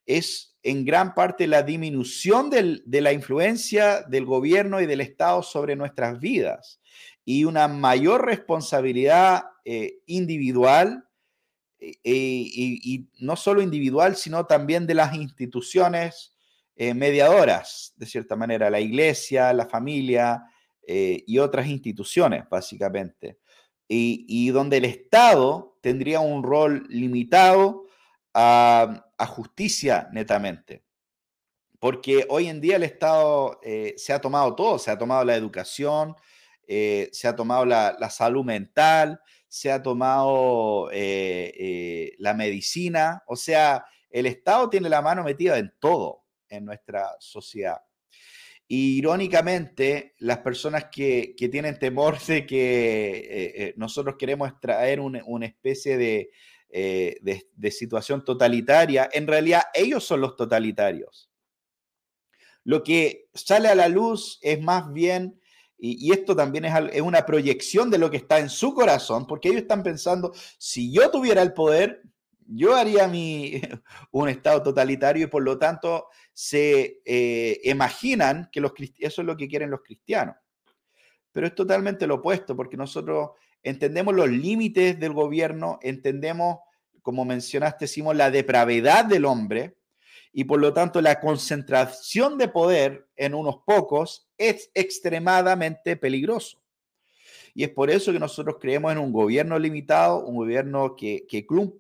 es en gran parte la disminución de la influencia del gobierno y del Estado sobre nuestras vidas y una mayor responsabilidad eh, individual eh, y, no solo individual, sino también de las instituciones eh, mediadoras, de cierta manera, la iglesia, la familia y otras instituciones, básicamente. y donde el Estado tendría un rol limitado a, justicia netamente. Porque hoy en día el Estado eh, se ha tomado todo, se ha tomado la educación, eh, se ha tomado la, salud mental, se ha tomado eh, la medicina, o sea, el Estado tiene la mano metida en todo en nuestra sociedad. irónicamente, las personas que, tienen temor de que nosotros queremos traer una especie de, eh, de, situación totalitaria, en realidad ellos son los totalitarios. Lo que sale a la luz es más bien, y, esto también es, una proyección de lo que está en su corazón, porque ellos están pensando, si yo tuviera el poder, yo haría mi, un Estado totalitario y por lo tanto se eh, imaginan que los, eso es lo que quieren los cristianos. Pero es totalmente lo opuesto, porque nosotros entendemos los límites del gobierno, entendemos, como mencionaste, Simón, la depravedad del hombre y por lo tanto la concentración de poder en unos pocos es extremadamente peligroso. Y es por eso que nosotros creemos en un gobierno limitado, un gobierno que,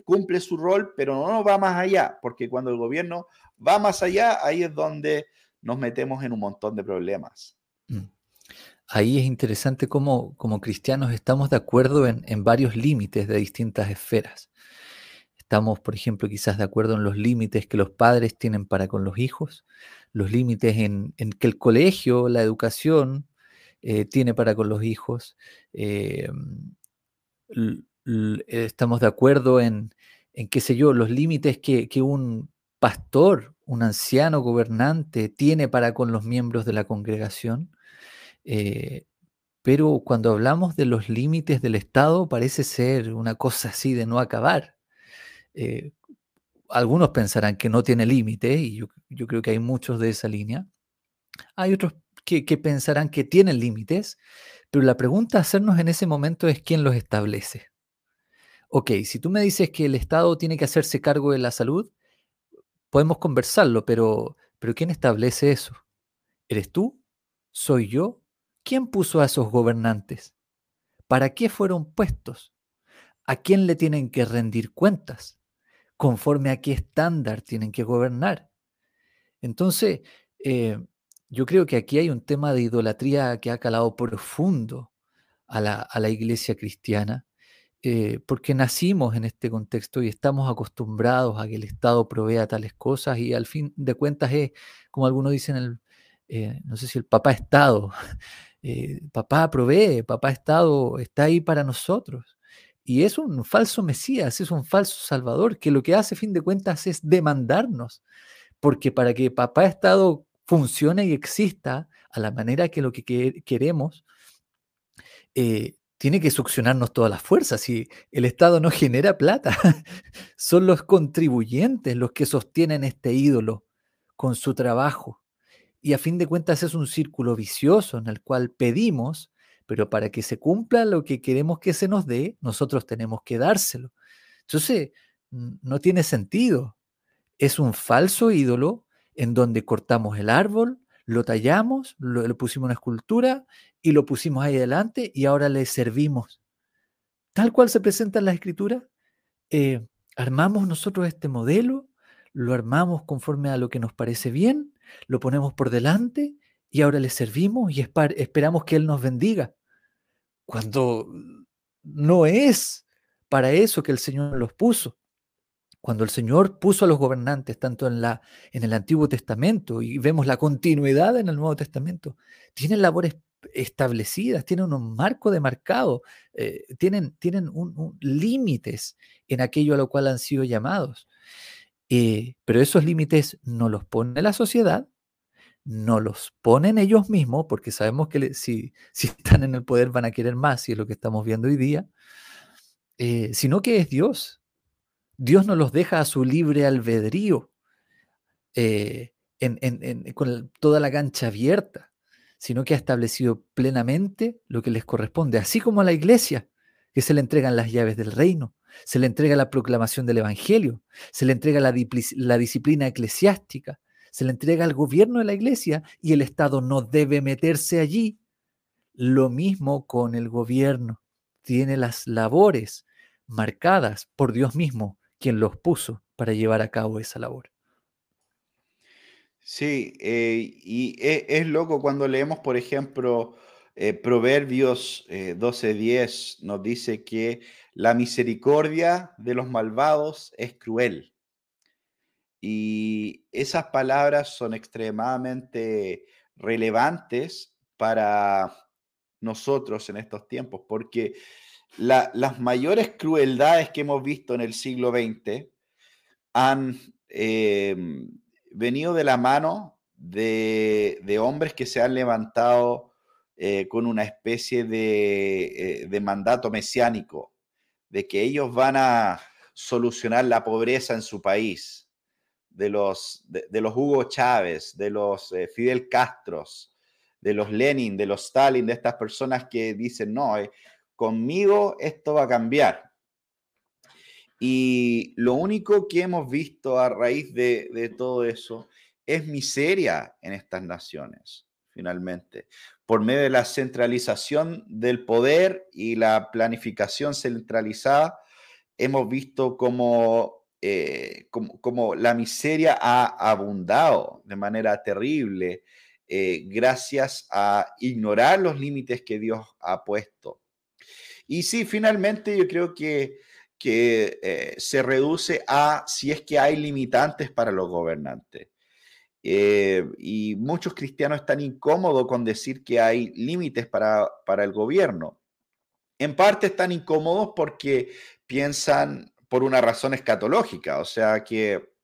cumple su rol, pero no va más allá, porque cuando el gobierno va más allá, ahí es donde nos metemos en un montón de problemas. Ahí es interesante cómo como cristianos estamos de acuerdo en, varios límites de distintas esferas. Estamos, por ejemplo, quizás de acuerdo en los límites que los padres tienen para con los hijos, los límites en, que el colegio, la educación eh, tiene para con los hijos. Eh, estamos de acuerdo en, en, qué sé yo, los límites que, que un pastor, un anciano gobernante tiene para con los miembros de la congregación. Eh, pero cuando hablamos de los límites del Estado parece ser una cosa así de no acabar. Eh, algunos pensarán que no tiene límite, y yo, creo que hay muchos de esa línea. Hay otros que, pensarán que tienen límites, pero la pregunta a hacernos en ese momento es quién los establece. Ok, si tú me dices que el Estado tiene que hacerse cargo de la salud, podemos conversarlo, pero, pero ¿quién establece eso? ¿Eres tú? ¿Soy yo? ¿Quién puso a esos gobernantes? ¿Para qué fueron puestos? ¿A quién le tienen que rendir cuentas? ¿Conforme a qué estándar tienen que gobernar? Entonces, eh, yo creo que aquí hay un tema de idolatría que ha calado profundo a la, iglesia cristiana, eh, porque nacimos en este contexto y estamos acostumbrados a que el Estado provea tales cosas y al fin de cuentas es, como algunos dicen, eh, no sé si el papá Estado, papá provee, papá Estado está ahí para nosotros. Y es un falso Mesías, es un falso Salvador, que lo que hace, a fin de cuentas, es demandarnos. Porque para que papá Estado funcione y exista a la manera que lo que queremos, eh, tiene que succionarnos todas las fuerzas. Si el Estado no genera plata, son los contribuyentes los que sostienen este ídolo con su trabajo. Y a fin de cuentas es un círculo vicioso en el cual pedimos, pero para que se cumpla lo que queremos que se nos dé, nosotros tenemos que dárselo. Entonces, no tiene sentido es un falso ídolo en donde cortamos el árbol, lo tallamos, le pusimos una escultura y lo pusimos ahí adelante y ahora le servimos. Tal cual se presenta en la escritura, eh, armamos nosotros este modelo, lo armamos conforme a lo que nos parece bien, lo ponemos por delante y ahora le servimos y esperamos que Él nos bendiga. Cuando no es para eso que el Señor los puso. Cuando el Señor puso a los gobernantes, tanto en, la, en el Antiguo Testamento y vemos la continuidad en el Nuevo Testamento, tienen labores establecidas, tienen un marco demarcado, eh, tienen, tienen un, límites en aquello a lo cual han sido llamados. Eh, pero esos límites no los pone la sociedad, no los ponen ellos mismos, porque sabemos que si, están en el poder van a querer más, y es lo que estamos viendo hoy día, eh, sino que es Dios. Dios no los deja a su libre albedrío, eh, con toda la cancha abierta, sino que ha establecido plenamente lo que les corresponde, así como a la iglesia, que se le entregan las llaves del reino, se le entrega la proclamación del Evangelio, se le entrega la, disciplina eclesiástica, se le entrega al gobierno de la iglesia y el Estado no debe meterse allí. Lo mismo con el gobierno, tiene las labores marcadas por Dios mismo quien los puso para llevar a cabo esa labor. Sí, eh, y e, es, loco cuando leemos, por ejemplo, eh, Proverbios 12:10, eh, nos dice que la misericordia de los malvados es cruel. Y esas palabras son extremadamente relevantes para nosotros en estos tiempos, porque las mayores crueldades que hemos visto en el siglo XX han em, venido de la mano de, hombres que se han levantado eh, con una especie eh, de, mandato mesiánico, de que ellos van a solucionar la pobreza en su país, de los, de, los Hugo Chávez, de los eh, Fidel Castros, de los Lenin, de los Stalin, de estas personas que dicen, no, conmigo esto va a cambiar. Y lo único que hemos visto a raíz de, todo eso es miseria en estas naciones, finalmente, por medio de la centralización del poder y la planificación centralizada, hemos visto como, eh, la miseria ha abundado de manera terrible eh, gracias a ignorar los límites que Dios ha puesto. Y sí, finalmente yo creo que, que eh, se reduce a si es que hay limitantes para los gobernantes. Eh, y muchos cristianos están incómodos con decir que hay límites para, para el gobierno. En parte están incómodos porque piensan por una razón escatológica, o sea que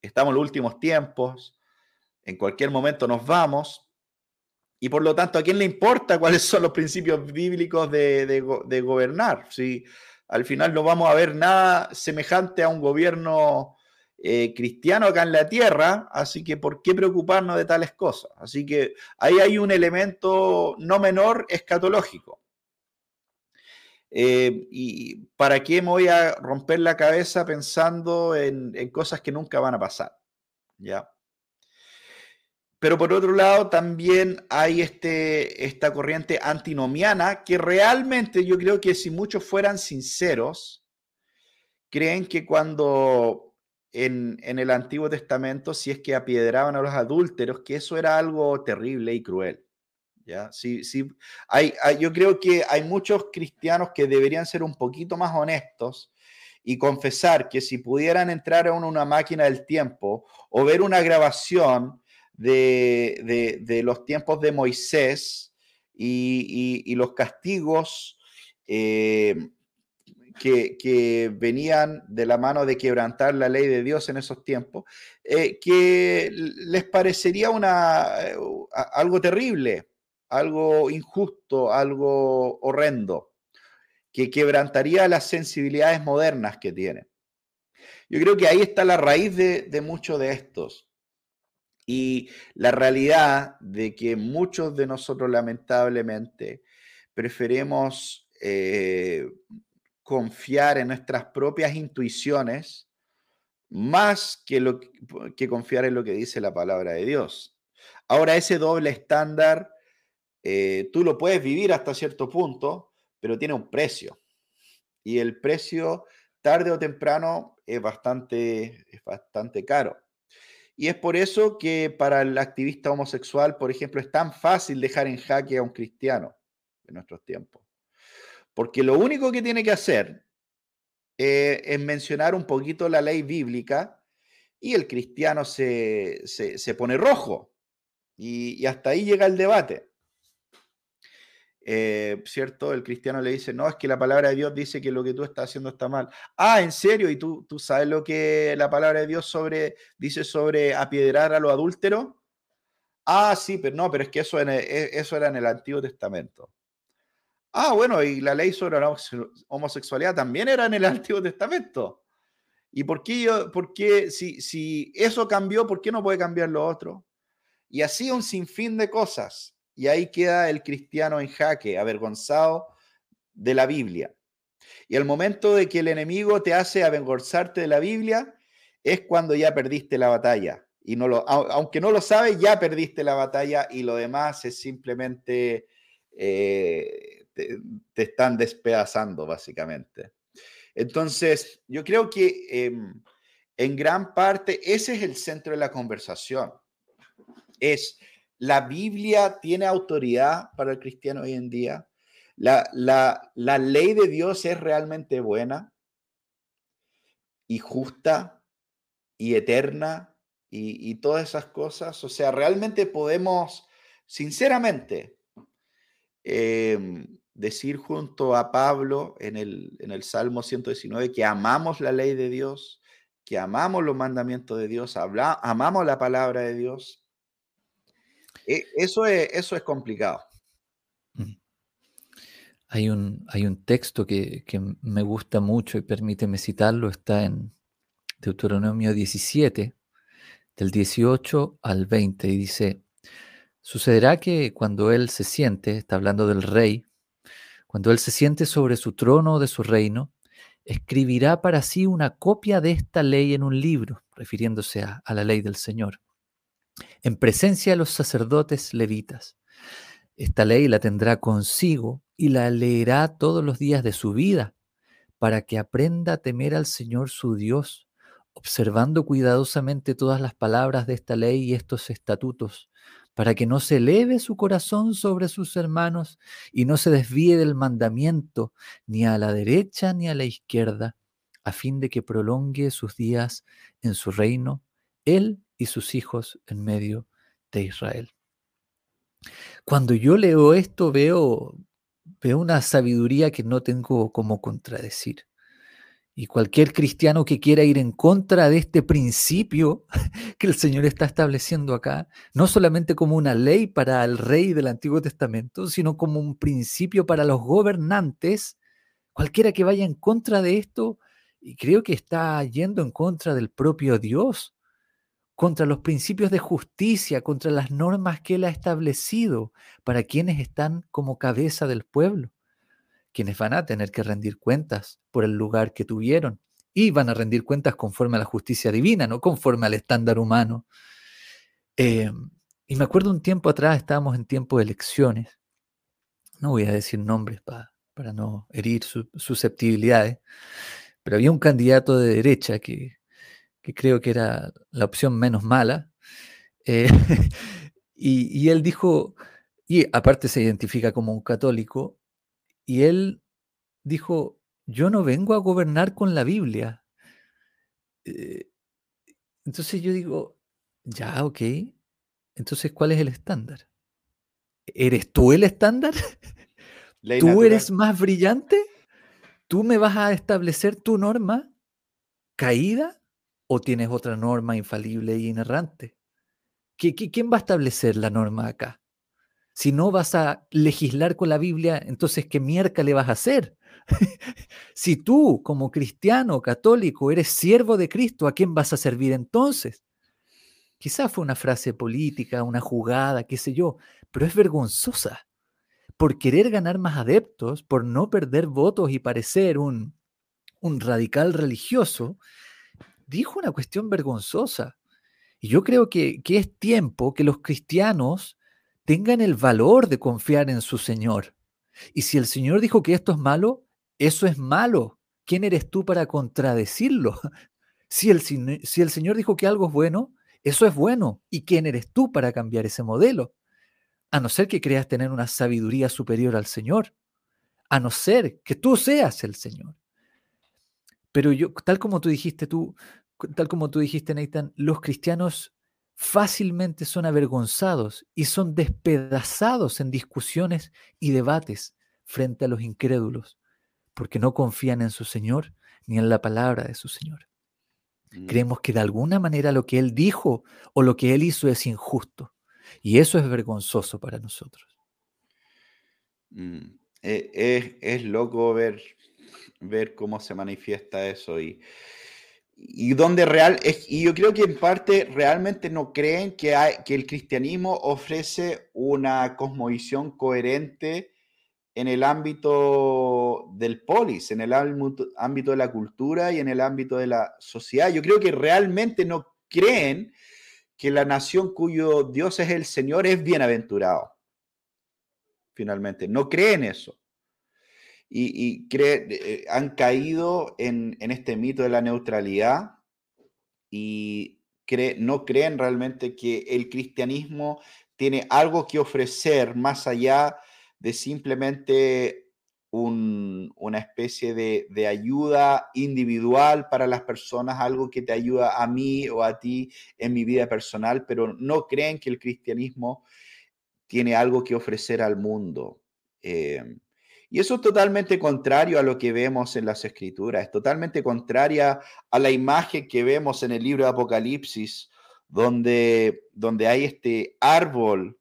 estamos en los últimos tiempos, en cualquier momento nos vamos, y por lo tanto, ¿a quién le importa cuáles son los principios bíblicos de, gobernar? Si al final no vamos a ver nada semejante a un gobierno eh, cristiano acá en la tierra, así que ¿por qué preocuparnos de tales cosas? Así que ahí hay un elemento no menor escatológico. Eh, ¿Y para qué me voy a romper la cabeza pensando en, en cosas que nunca van a pasar? ¿Ya? pero por otro lado también hay este, esta corriente antinomiana que realmente yo creo que si muchos fueran sinceros, creen que cuando en, el Antiguo Testamento, si es que apiedraban a los adúlteros, que eso era algo terrible y cruel. ¿ya? Sí, sí, hay, yo creo que hay muchos cristianos que deberían ser un poquito más honestos y confesar que si pudieran entrar a una máquina del tiempo o ver una grabación de, los tiempos de Moisés y, los castigos eh, que, venían de la mano de quebrantar la ley de Dios en esos tiempos, eh, que les parecería una, eh, algo terrible, algo injusto, algo horrendo, que quebrantaría las sensibilidades modernas que tienen. Yo creo que ahí está la raíz de, muchos de estos. Y la realidad de que muchos de nosotros lamentablemente preferimos eh, confiar en nuestras propias intuiciones más que, que confiar en lo que dice la palabra de Dios. Ahora, ese doble estándar, eh, tú lo puedes vivir hasta cierto punto, pero tiene un precio. Y el precio, tarde o temprano, es bastante, es bastante caro. Y es por eso que para el activista homosexual, por ejemplo, es tan fácil dejar en jaque a un cristiano en nuestros tiempos. Porque lo único que tiene que hacer eh, es mencionar un poquito la ley bíblica y el cristiano se, pone rojo. Y, hasta ahí llega el debate. Eh, ¿Cierto? El cristiano le dice, no, es que la palabra de Dios dice que lo que tú estás haciendo está mal. Ah, ¿en serio? ¿Y tú, tú sabes lo que la palabra de Dios sobre, dice sobre apiedrar a los adúlteros? Ah, sí, pero no, pero es que eso, e, eso era en el Antiguo Testamento. Ah, bueno, y la ley sobre la homosexualidad también era en el Antiguo Testamento. ¿Y por qué, yo, por qué si, si eso cambió, por qué no puede cambiar lo otro? Y así un sinfín de cosas. Y ahí queda el cristiano en jaque, avergonzado de la Biblia. Y el momento de que el enemigo te hace avergonzarte de la Biblia es cuando ya perdiste la batalla. Y no lo, aunque no lo sabes, ya perdiste la batalla y lo demás es simplemente eh, te, están despedazando, básicamente. Entonces, yo creo que em, en gran parte ese es el centro de la conversación. Es, ¿la Biblia tiene autoridad para el cristiano hoy en día? ¿La, la, ley de Dios es realmente buena y justa y eterna y, todas esas cosas? O sea, realmente podemos, sinceramente, eh, decir junto a Pablo en el, en el Salmo 119 que amamos la ley de Dios, que amamos los mandamientos de Dios, amamos la palabra de Dios. E, eso es, eso es complicado. Mm. Hay un, hay un texto que, que, me gusta mucho y permíteme citarlo, está en Deuteronomio 17, del 18 al 20, y dice, sucederá que cuando él se siente, está hablando del rey, cuando él se siente sobre su trono de su reino, escribirá para sí una copia de esta ley en un libro, refiriéndose a, la ley del Señor, en presencia de los sacerdotes levitas. Esta ley la tendrá consigo y la leerá todos los días de su vida, para que aprenda a temer al Señor su Dios, observando cuidadosamente todas las palabras de esta ley y estos estatutos, para que no se eleve su corazón sobre sus hermanos y no se desvíe del mandamiento ni a la derecha ni a la izquierda, a fin de que prolongue sus días en su reino, él y sus hijos en medio de Israel. Cuando yo leo esto veo, veo una sabiduría que no tengo como contradecir. Y cualquier cristiano que quiera ir en contra de este principio que el Señor está estableciendo acá, no solamente como una ley para el rey del Antiguo Testamento, sino como un principio para los gobernantes, cualquiera que vaya en contra de esto, y creo que está yendo en contra del propio Dios, contra los principios de justicia, contra las normas que Él ha establecido para quienes están como cabeza del pueblo quienes van a tener que rendir cuentas por el lugar que tuvieron y van a rendir cuentas conforme a la justicia divina, no conforme al estándar humano. Eh, Y me acuerdo un tiempo atrás, estábamos en tiempo de elecciones, no voy a decir nombres para no herir susceptibilidades, pero había un candidato de derecha que, creo que era la opción menos mala, eh, y, y él dijo, y aparte se identifica como un católico, y él dijo, yo no vengo a gobernar con la Biblia. Eh, entonces yo digo, ya, ok. Entonces, ¿cuál es el estándar? ¿Eres tú el estándar? ¿Tú eres más brillante? ¿Tú me vas a establecer tu norma caída o tienes otra norma infalible e inerrante? quién va a establecer la norma acá? Si no vas a legislar con la Biblia, entonces ¿qué mierda le vas a hacer? si tú, como cristiano católico, eres siervo de Cristo, ¿a quién vas a servir entonces? Quizás fue una frase política, una jugada, qué sé yo, pero es vergonzosa. Por querer ganar más adeptos, por no perder votos y parecer un, un radical religioso, dijo una cuestión vergonzosa. Y yo creo que, que es tiempo que los cristianos tengan el valor de confiar en su Señor. Y si el Señor dijo que esto es malo, eso es malo. ¿Quién eres tú para contradecirlo? Si el, si el Señor dijo que algo es bueno, eso es bueno. ¿Y quién eres tú para cambiar ese modelo? A no ser que creas tener una sabiduría superior al Señor. A no ser que tú seas el Señor. Pero yo, tal como tú dijiste tú, tal como tú dijiste, Nathan, los cristianos fácilmente son avergonzados y son despedazados en discusiones y debates frente a los incrédulos porque no confían en su Señor ni en la palabra de su Señor. Mm. Creemos que de alguna manera lo que Él dijo o lo que Él hizo es injusto. Y eso es vergonzoso para nosotros. Mm. E, es, loco ver, ver cómo se manifiesta eso y, y real y yo creo que en parte realmente no creen que, que el cristianismo ofrece una cosmovisión coherente en el ámbito del polis, en el ámbito de la cultura y en el ámbito de la sociedad. Yo creo que realmente no creen que la nación cuyo Dios es el Señor es bienaventurado. Finalmente, no creen eso. Y, eh, han caído en, este mito de la neutralidad y no creen realmente que el cristianismo tiene algo que ofrecer más allá de simplemente una especie de, ayuda individual para las personas, algo que te ayuda a mí o a ti en mi vida personal, pero no creen que el cristianismo tiene algo que ofrecer al mundo. Eh, y eso es totalmente contrario a lo que vemos en las escrituras, es totalmente contraria a la imagen que vemos en el libro de Apocalipsis, donde, donde hay este árbol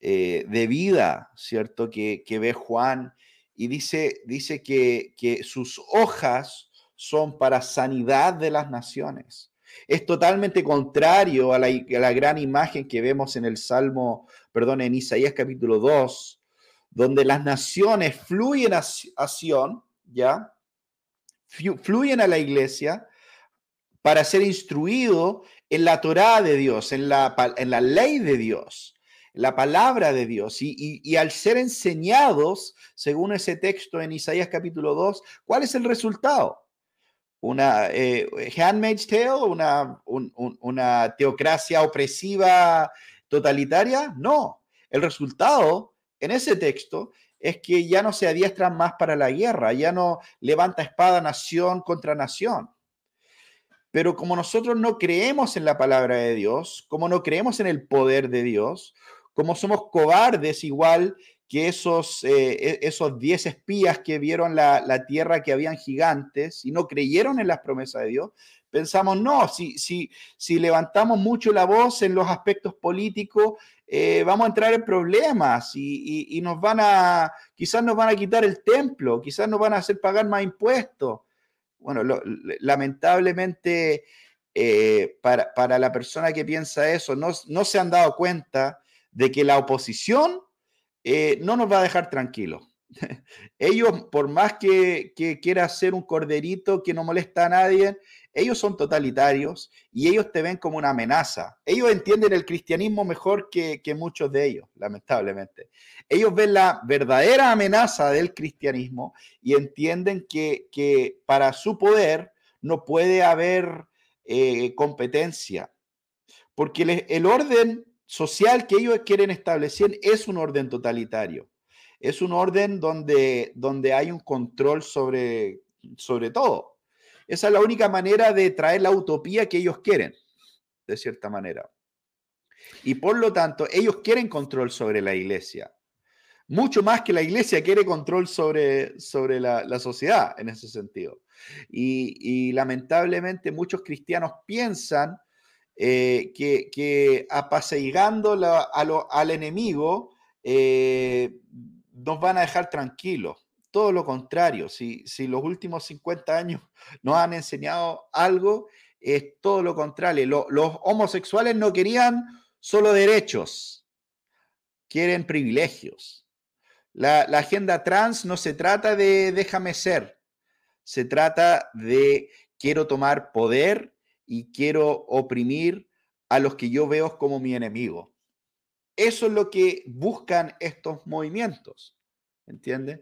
eh, de vida, ¿cierto? Que, ve Juan y dice, dice que, sus hojas son para sanidad de las naciones. Es totalmente contrario a la, gran imagen que vemos en el Salmo, perdón, en Isaías capítulo 2, donde las naciones fluyen a, Sion, ¿ya? Fluyen a la iglesia para ser instruido en la Torá de Dios, en la, en la ley de Dios la palabra de Dios y, al ser enseñados, según ese texto en Isaías capítulo 2, ¿cuál es el resultado? ¿Una eh, handmaid's tale? Una, ¿Una teocracia opresiva totalitaria? No. El resultado en ese texto es que ya no se adiestran más para la guerra, ya no levanta espada nación contra nación. Pero como nosotros no creemos en la palabra de Dios, como no creemos en el poder de Dios, como somos cobardes igual que esos, eh, e, esos diez espías que vieron la, tierra que habían gigantes y no creyeron en las promesas de Dios, pensamos, no, si, si, si levantamos mucho la voz en los aspectos políticos, eh, vamos a entrar en problemas y, nos van a, quizás nos van a quitar el templo, quizás nos van a hacer pagar más impuestos. Bueno, lamentablemente eh, para, para, la persona que piensa eso, no, no se han dado cuenta de que la oposición eh, no nos va a dejar tranquilos. Ellos, por más que, que quiera ser un corderito que no molesta a nadie, ellos son totalitarios y ellos te ven como una amenaza. Ellos entienden el cristianismo mejor que, muchos de ellos, lamentablemente. Ellos ven la verdadera amenaza del cristianismo y entienden que, para su poder no puede haber eh, competencia, porque el orden social que ellos quieren establecer es un orden totalitario. Es un orden donde, donde hay un control sobre, sobre todo. Esa es la única manera de traer la utopía que ellos quieren, de cierta manera. Y por lo tanto, ellos quieren control sobre la iglesia. Mucho más que la iglesia quiere control sobre, sobre la, sociedad en ese sentido. Y, lamentablemente muchos cristianos piensan eh, que, que apaseigando al enemigo eh, nos van a dejar tranquilos todo lo contrario. Si, si los últimos 50 años nos han enseñado algo, es todo lo contrario. los homosexuales no querían solo derechos, quieren privilegios. La, agenda trans no se trata de déjame ser, se trata de quiero tomar poder y quiero oprimir a los que yo veo como mi enemigo. Eso es lo que buscan estos movimientos, ¿entiendes?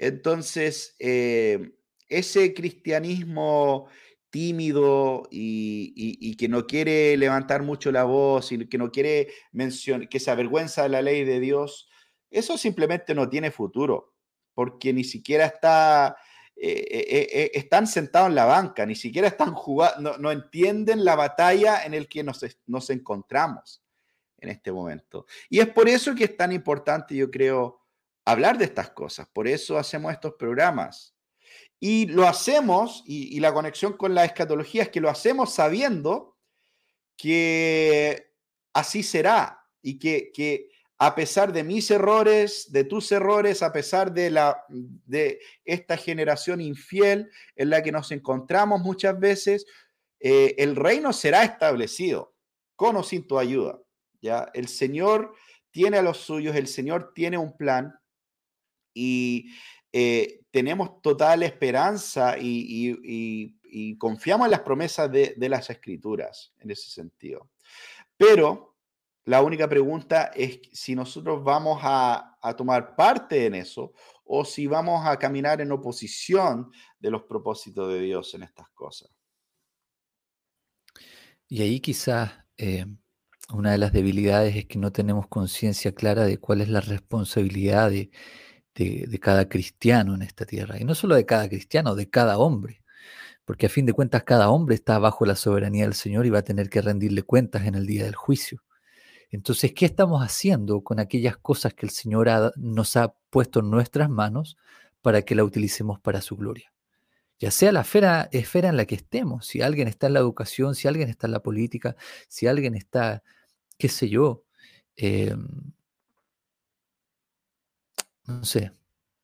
Entonces, eh, ese cristianismo tímido y, que no quiere levantar mucho la voz y que no quiere mencionar, que se avergüenza de la ley de Dios, eso simplemente no tiene futuro, porque ni siquiera está, eh, eh, están sentados en la banca, ni siquiera están jugando, no, entienden la batalla en la que nos, nos encontramos en este momento. Y es por eso que es tan importante, yo creo, hablar de estas cosas. Por eso hacemos estos programas. Y lo hacemos, y, la conexión con la escatología es que lo hacemos sabiendo que así será y que, a pesar de mis errores, de tus errores, a pesar de, la, de esta generación infiel en la que nos encontramos muchas veces, eh, el reino será establecido con o sin tu ayuda. ¿ya? El Señor tiene a los suyos, el Señor tiene un plan y eh, tenemos total esperanza y, confiamos en las promesas de, las escrituras en ese sentido. Pero la única pregunta es si nosotros vamos a, tomar parte en eso o si vamos a caminar en oposición de los propósitos de Dios en estas cosas. Y ahí quizás eh, una de las debilidades es que no tenemos conciencia clara de cuál es la responsabilidad de de, cada cristiano en esta tierra. Y no solo de cada cristiano, de cada hombre. Porque a fin de cuentas cada hombre está bajo la soberanía del Señor y va a tener que rendirle cuentas en el día del juicio. Entonces, ¿qué estamos haciendo con aquellas cosas que el Señor nos ha puesto en nuestras manos para que la utilicemos para su gloria? Ya sea la esfera, esfera en la que estemos, si alguien está en la educación, si alguien está en la política, si alguien está, qué sé yo, eh, no sé,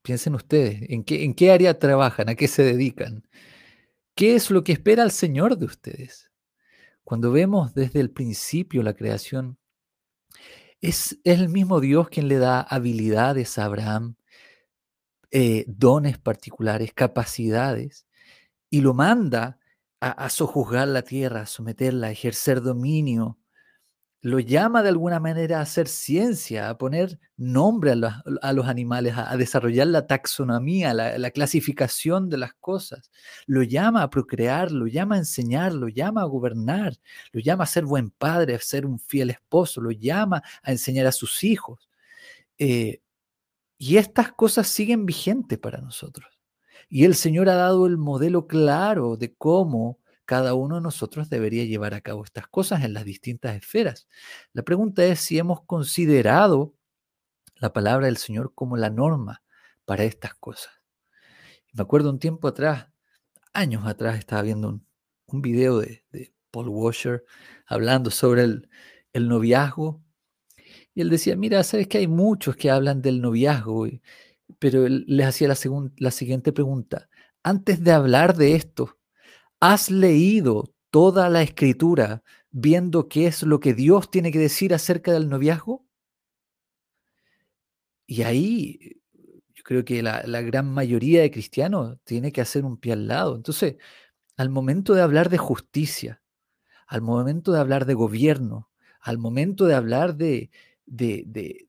piensen ustedes, ¿en qué, ¿en qué área trabajan? ¿A qué se dedican? ¿Qué es lo que espera el Señor de ustedes? Cuando vemos desde el principio la creación, es, el mismo Dios quien le da habilidades a Abraham, eh, dones particulares, capacidades, y lo manda a sojuzgar la tierra, a someterla, a ejercer dominio, lo llama de alguna manera a hacer ciencia, a poner nombre a los, animales, a, desarrollar la taxonomía, la, clasificación de las cosas. Lo llama a procrear, lo llama a enseñar, lo llama a gobernar, lo llama a ser buen padre, a ser un fiel esposo, lo llama a enseñar a sus hijos. Eh, y estas cosas siguen vigentes para nosotros. Y el Señor ha dado el modelo claro de cómo cada uno de nosotros debería llevar a cabo estas cosas en las distintas esferas. La pregunta es si hemos considerado la palabra del Señor como la norma para estas cosas. Me acuerdo un tiempo atrás, años atrás, estaba viendo un, video de, Paul Washer hablando sobre el, noviazgo. Y él decía, mira, sabes que hay muchos que hablan del noviazgo, pero él les hacía la, la siguiente pregunta. Antes de hablar de esto, ¿Has leído toda la escritura viendo qué es lo que Dios tiene que decir acerca del noviazgo? Y ahí yo creo que la, gran mayoría de cristianos tiene que hacer un pie al lado. Entonces, al momento de hablar de justicia, al momento de hablar de gobierno, al momento de hablar de, de,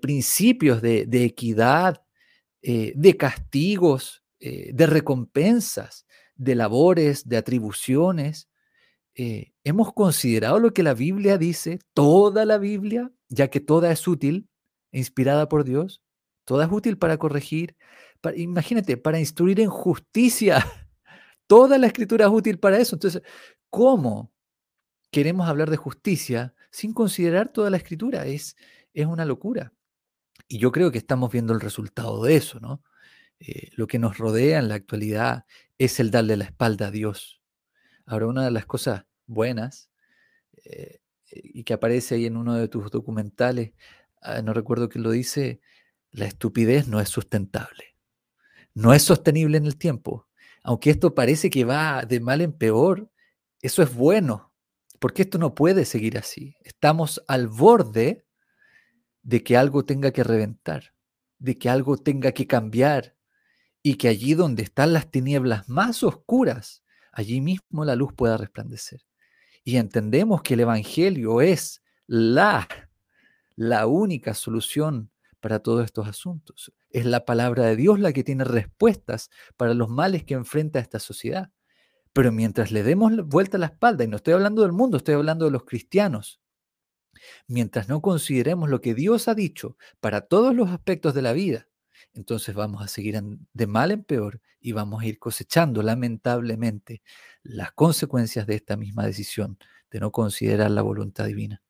principios de, equidad, eh, de castigos, eh, de recompensas, de labores, de atribuciones, eh, hemos considerado lo que la Biblia dice, toda la Biblia, ya que toda es útil, inspirada por Dios, toda es útil para corregir, imagínate, para instruir en justicia. Toda la escritura es útil para eso. Entonces, ¿cómo queremos hablar de justicia sin considerar toda la escritura? Es, es una locura. Y yo creo que estamos viendo el resultado de eso, ¿no? Eh, lo que nos rodea en la actualidad es el darle la espalda a Dios. Ahora, una de las cosas buenas eh, y que aparece ahí en uno de tus documentales, ah, no recuerdo quién lo dice, la estupidez no es sustentable, no es sostenible en el tiempo. Aunque esto parece que va de mal en peor, eso es bueno, porque esto no puede seguir así. Estamos al borde de que algo tenga que reventar, de que algo tenga que cambiar, y que allí donde están las tinieblas más oscuras, allí mismo la luz pueda resplandecer. Y entendemos que el Evangelio es la, la única solución para todos estos asuntos. Es la palabra de Dios la que tiene respuestas para los males que enfrenta esta sociedad. Pero mientras le demos vuelta a la espalda, y no estoy hablando del mundo, estoy hablando de los cristianos, mientras no consideremos lo que Dios ha dicho para todos los aspectos de la vida, entonces vamos a seguir de mal en peor y vamos a ir cosechando lamentablemente las consecuencias de esta misma decisión de no considerar la voluntad divina.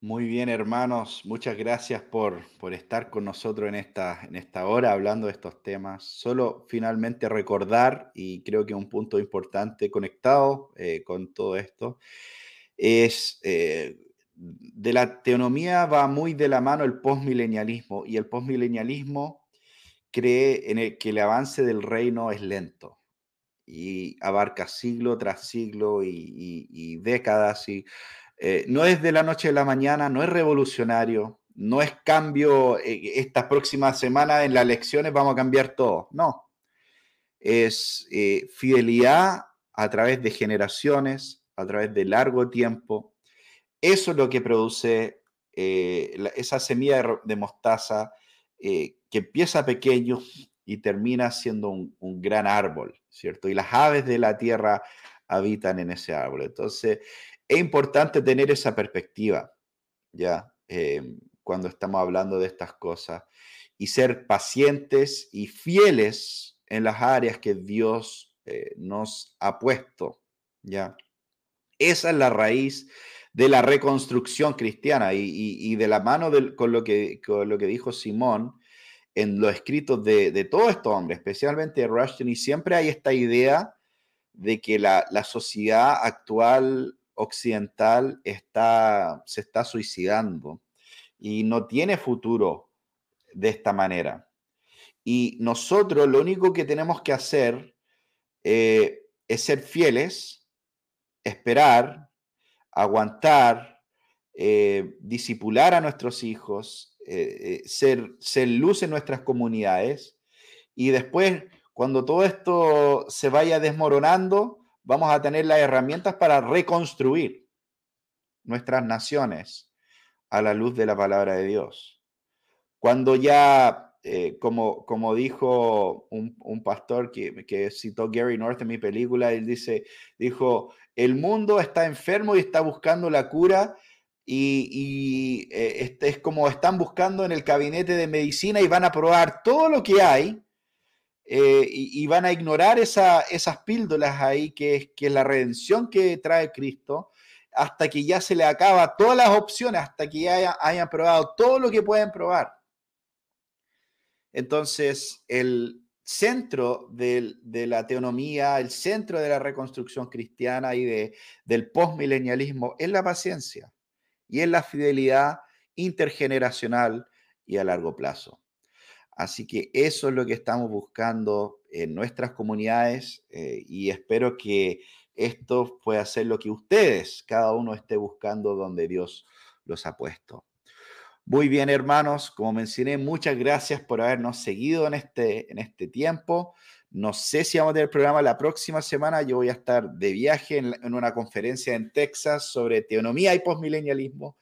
Muy bien, hermanos, muchas gracias por, por estar con nosotros en esta, en esta hora hablando de estos temas. Solo finalmente recordar, y creo que un punto importante conectado eh, con todo esto, es eh, de la teonomía va muy de la mano el postmilenialismo y el postmilenialismo cree en que el avance del reino es lento y abarca siglo tras siglo y, décadas y eh, no es de la noche a la mañana, no es revolucionario, no es cambio, eh, esta próxima semana en las elecciones vamos a cambiar todo, no. Es eh, fidelidad a través de generaciones, a través de largo tiempo, eso es lo que produce eh, esa semilla de, mostaza eh, que empieza pequeño y termina siendo un, gran árbol, ¿cierto? Y las aves de la tierra habitan en ese árbol. Entonces, es importante tener esa perspectiva, ¿ya? Eh, cuando estamos hablando de estas cosas y ser pacientes y fieles en las áreas que Dios nos ha puesto, ¿ya? Esa es la raíz de la reconstrucción cristiana y, de la mano con, lo que, lo que dijo Simón en los escritos de, de todos estos hombres, especialmente de Rushton, y siempre hay esta idea de que la, sociedad actual occidental está, se está suicidando y no tiene futuro de esta manera. Y nosotros lo único que tenemos que hacer eh, es ser fieles, esperar, aguantar, eh, disipular a nuestros hijos, eh, eh, ser, ser luz en nuestras comunidades y después, cuando todo esto se vaya desmoronando, vamos a tener las herramientas para reconstruir nuestras naciones a la luz de la palabra de Dios. Cuando ya como, como dijo un, pastor que, que, citó Gary North en mi película, él dice, dijo, el mundo está enfermo y está buscando la cura y, eh, este es como están buscando en el gabinete de medicina y van a probar todo lo que hay eh, y, van a ignorar esas píldoras ahí que es, que es la redención que trae Cristo hasta que ya se le acaba todas las opciones, hasta que ya hayan probado todo lo que pueden probar. Entonces, el, centro de, la teonomía, el centro de la reconstrucción cristiana y de, del postmilenialismo es la paciencia y es la fidelidad intergeneracional y a largo plazo. Así que eso es lo que estamos buscando en nuestras comunidades eh, y espero que esto pueda ser lo que ustedes, cada uno esté buscando donde Dios los ha puesto. Muy bien, hermanos. Como mencioné, muchas gracias por habernos seguido en este, en este tiempo. No sé si vamos a tener programa la próxima semana. Yo voy a estar de viaje en, una conferencia en Texas sobre teonomía y postmilenialismo.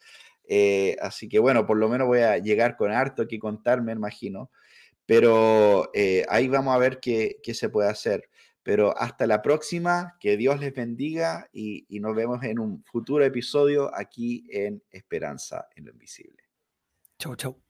Eh, así que bueno, por lo menos voy a llegar con harto que contar, me imagino. Pero eh, ahí vamos a ver qué, qué, se puede hacer. Pero hasta la próxima, que Dios les bendiga y, y nos vemos en un futuro episodio aquí en Esperanza en lo Invisible. Chau, chau.